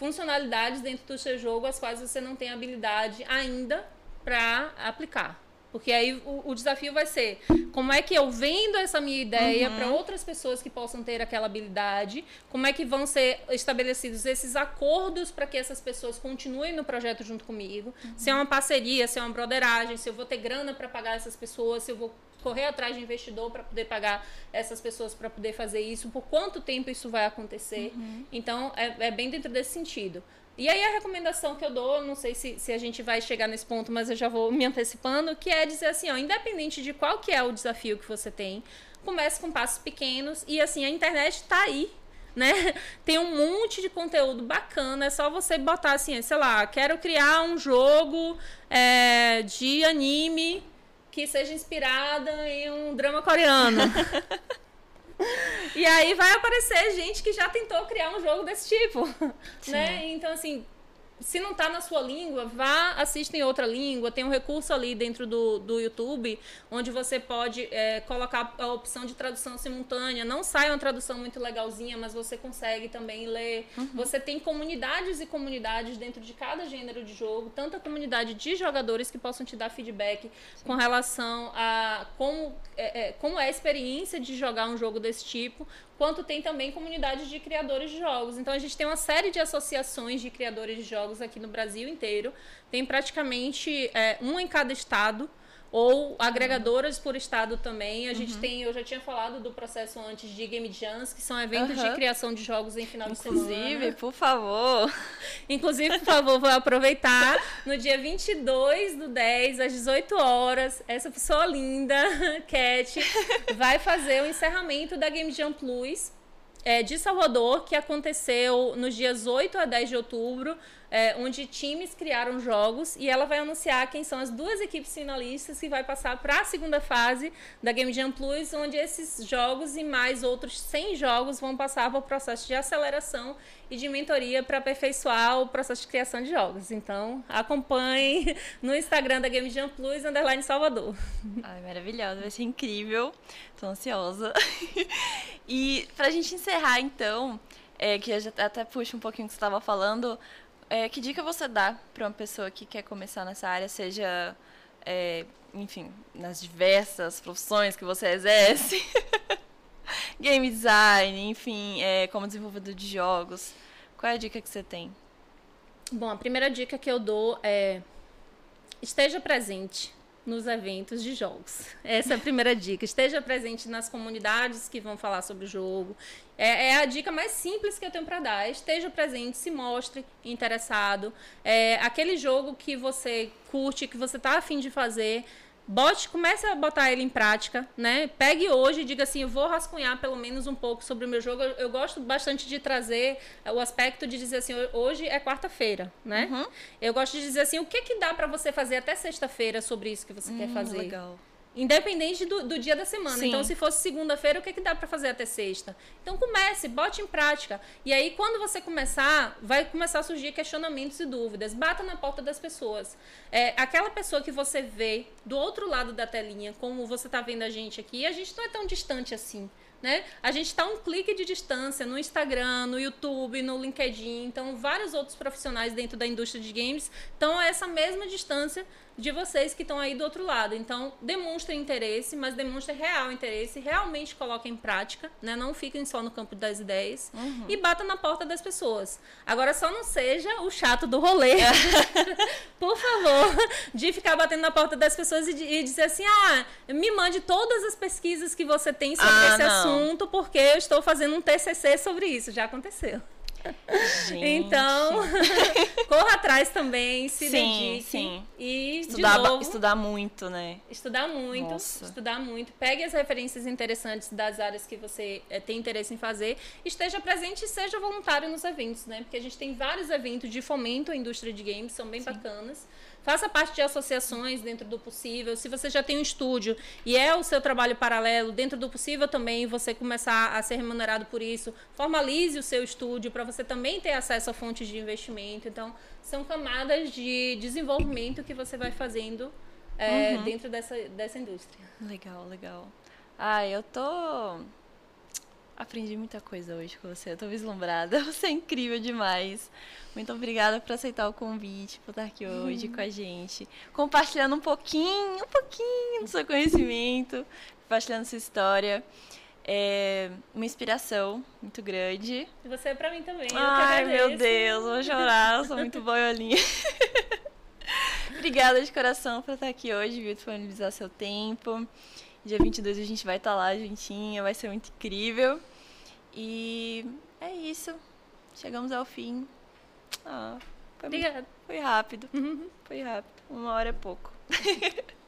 funcionalidades dentro do seu jogo as quais você não tem habilidade ainda para aplicar. Porque aí o, o, desafio vai ser como é que eu vendo essa minha ideia uhum. para outras pessoas que possam ter aquela habilidade, como é que vão ser estabelecidos esses acordos para que essas pessoas continuem no projeto junto comigo, uhum. se é uma parceria, se é uma broderagem, se eu vou ter grana para pagar essas pessoas, se eu vou correr atrás de investidor para poder pagar essas pessoas para poder fazer isso, por quanto tempo isso vai acontecer. Uhum. Então, é, é, bem dentro desse sentido. E aí a recomendação que eu dou, não sei se, se a gente vai chegar nesse ponto, mas eu já vou me antecipando, que é dizer assim, ó, independente de qual que é o desafio que você tem, comece com passos pequenos e assim, a internet está aí, né? Tem um monte de conteúdo bacana, é só você botar assim, sei lá, quero criar um jogo é, de anime que seja inspirada em um drama coreano. e aí vai aparecer gente que já tentou criar um jogo desse tipo, Sim. né? Então assim, se não está na sua língua, vá, assista em outra língua. Tem um recurso ali dentro do, do YouTube onde você pode é, colocar a opção de tradução simultânea. Não sai uma tradução muito legalzinha, mas você consegue também ler. Uhum. Você tem comunidades e comunidades dentro de cada gênero de jogo, tanta comunidade de jogadores que possam te dar feedback Sim. com relação a como é, é, como é a experiência de jogar um jogo desse tipo, quanto tem também comunidades de criadores de jogos. Então a gente tem uma série de associações de criadores de jogos aqui no Brasil inteiro. Tem praticamente é, um em cada estado, ou agregadoras por estado também. A gente uhum. tem, eu já tinha falado do processo antes de Game Jams, que são eventos uhum. de criação de jogos em final Inclusive, de semana. Inclusive, por favor. Inclusive, por favor, vou aproveitar no dia 22 do 10, às 18 horas, essa pessoa linda, Cat, vai fazer o encerramento da Game Jam Plus é, de Salvador, que aconteceu nos dias 8 a 10 de outubro é, onde times criaram jogos e ela vai anunciar quem são as duas equipes finalistas que vai passar para a segunda fase da Game Jam Plus, onde esses jogos e mais outros 100 jogos vão passar para o processo de aceleração e de mentoria para aperfeiçoar o processo de criação de jogos. Então, acompanhe no Instagram da Game Jam Plus, underline Salvador. Ai, maravilhosa, vai ser incrível. Tô ansiosa. e para a gente encerrar, então, é, que eu já até puxo um pouquinho que você estava falando, é, que dica você dá para uma pessoa que quer começar nessa área, seja, é, enfim, nas diversas profissões que você exerce? Game design, enfim, é, como desenvolvedor de jogos. Qual é a dica que você tem? Bom, a primeira dica que eu dou é esteja presente nos eventos de jogos. Essa é a primeira dica. Esteja presente nas comunidades que vão falar sobre o jogo. É, é a dica mais simples que eu tenho para dar. Esteja presente, se mostre interessado. É, aquele jogo que você curte, que você está afim de fazer, bote, comece a botar ele em prática, né? Pegue hoje e diga assim, eu vou rascunhar pelo menos um pouco sobre o meu jogo. Eu, eu gosto bastante de trazer o aspecto de dizer assim, hoje é quarta-feira, né? Uhum. Eu gosto de dizer assim, o que que dá para você fazer até sexta-feira sobre isso que você hum, quer fazer? Legal. Independente do, do dia da semana. Sim. Então, se fosse segunda-feira, o que, que dá para fazer até sexta? Então, comece, bote em prática. E aí, quando você começar, vai começar a surgir questionamentos e dúvidas. Bata na porta das pessoas. É, aquela pessoa que você vê do outro lado da telinha, como você está vendo a gente aqui, a gente não é tão distante assim. Né? A gente está um clique de distância no Instagram, no YouTube, no LinkedIn. Então, vários outros profissionais dentro da indústria de games estão a essa mesma distância de vocês que estão aí do outro lado. Então, demonstrem interesse, mas demonstrem real interesse, realmente coloquem em prática, né? Não fiquem só no campo das ideias uhum. e batam na porta das pessoas. Agora, só não seja o chato do rolê, por favor, de ficar batendo na porta das pessoas e, de, e, dizer assim: ah, me mande todas as pesquisas que você tem sobre ah, esse não. assunto, porque eu estou fazendo um TCC sobre isso. Já aconteceu. Gente. Então, corra atrás também, se sim, dedique. Sim. E, estudar, novo, estudar muito, né? Estudar muito, Nossa. estudar muito. Pegue as referências interessantes das áreas que você é, tem interesse em fazer. Esteja presente e seja voluntário nos eventos, né? Porque a gente tem vários eventos de fomento à indústria de games, são bem sim. bacanas. Faça parte de associações dentro do possível. Se você já tem um estúdio e é o seu trabalho paralelo, dentro do possível também você começar a ser remunerado por isso, formalize o seu estúdio para você também ter acesso a fontes de investimento. Então, são camadas de desenvolvimento que você vai fazendo é, uhum. dentro dessa, dessa indústria. Legal, legal. Ah, eu tô Aprendi muita coisa hoje com você. Eu tô vislumbrada. Você é incrível demais. Muito obrigada por aceitar o convite, por estar aqui hoje uhum. com a gente. Compartilhando um pouquinho, um pouquinho do seu conhecimento, compartilhando sua história. É uma inspiração muito grande. E você é pra mim também. Ai, meu Deus, vou chorar. Eu sou muito boiolinha. Obrigada de coração por estar aqui hoje, viu? Disponibilizar seu tempo. Dia 22 a gente vai estar lá juntinha, vai ser muito incrível. E é isso. Chegamos ao fim. Ah, foi, Obrigada. Foi rápido. Uhum. Foi rápido. Uma hora é pouco.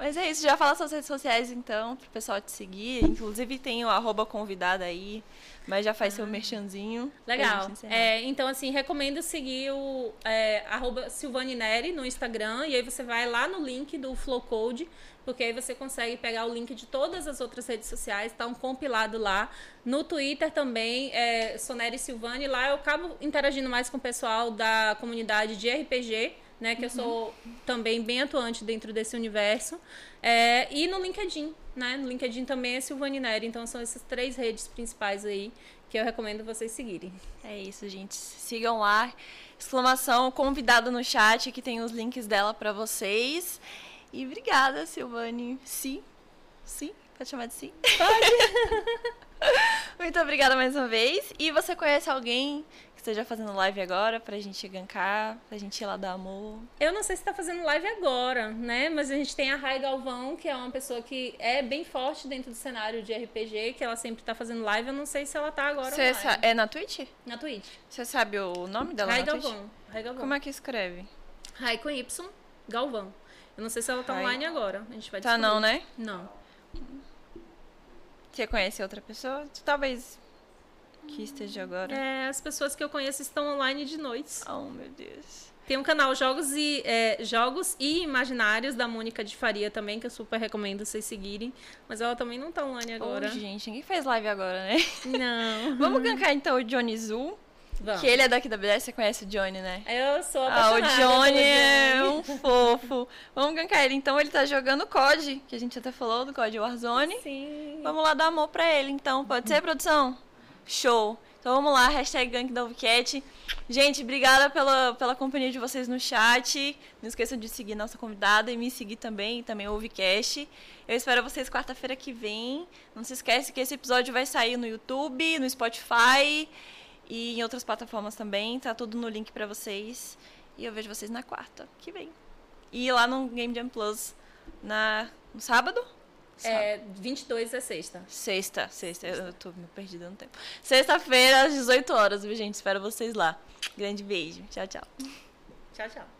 Mas é isso, já fala suas redes sociais então, pro pessoal te seguir. Inclusive tem o arroba convidada aí, mas já faz ah. seu merchanzinho. Legal. É, então, assim, recomendo seguir o é, arroba Silvane Neri no Instagram, e aí você vai lá no link do Flowcode porque aí você consegue pegar o link de todas as outras redes sociais, tá um compilado lá. No Twitter também, é Soneri Silvani, lá eu acabo interagindo mais com o pessoal da comunidade de RPG, né, que uhum. eu sou também bem atuante dentro desse universo. É, e no LinkedIn, né? No LinkedIn também é Silvani Neri, então são essas três redes principais aí que eu recomendo vocês seguirem. É isso, gente. Sigam lá. Exclamação convidado no chat que tem os links dela para vocês. E obrigada, Silvane. Sim. Sim. Pode chamar de sim? Pode. Muito obrigada mais uma vez. E você conhece alguém que esteja fazendo live agora pra gente gankar, pra gente ir lá dar amor? Eu não sei se tá fazendo live agora, né? Mas a gente tem a Rai Galvão, que é uma pessoa que é bem forte dentro do cenário de RPG, que ela sempre tá fazendo live. Eu não sei se ela tá agora Você online. é na Twitch? Na Twitch. Você sabe o nome dela Rai? Galvão. Rai Galvão. Como é que escreve? Rai com Y, Galvão. Eu não sei se ela tá Rai- online agora. A gente vai Tá não, né? Não. Você conhece outra pessoa? Talvez que esteja agora. É, as pessoas que eu conheço estão online de noite. Oh, meu Deus. Tem um canal Jogos e, é, Jogos e Imaginários da Mônica de Faria também, que eu super recomendo vocês seguirem. Mas ela também não tá online agora. Ô, gente, ninguém fez live agora, né? Não. Vamos gankar então o Johnny Zul, Vamos. que ele é daqui da BDS, você conhece o Johnny, né? Eu sou Ah, o apaixonada Johnny é um fofo. Vamos gankar ele. Então ele tá jogando COD, que a gente até falou do COD Warzone. Sim. Vamos lá dar amor pra ele, então. Pode ser, produção? Show. Então vamos lá, hashtag gank da. Gente, obrigada pela, pela companhia de vocês no chat. Não esqueçam de seguir nossa convidada e me seguir também, também o Uvicast. Eu espero vocês quarta-feira que vem. Não se esquece que esse episódio vai sair no YouTube, no Spotify e em outras plataformas também. Tá tudo no link pra vocês. E eu vejo vocês na quarta que vem. E lá no Game Jam Plus na, no sábado? É, 22 é sexta. Sexta, sexta, eu tô me perdida no tempo. Sexta-feira, às 18 horas, viu, gente? Espero vocês lá. Grande beijo. Tchau, tchau. Tchau, tchau.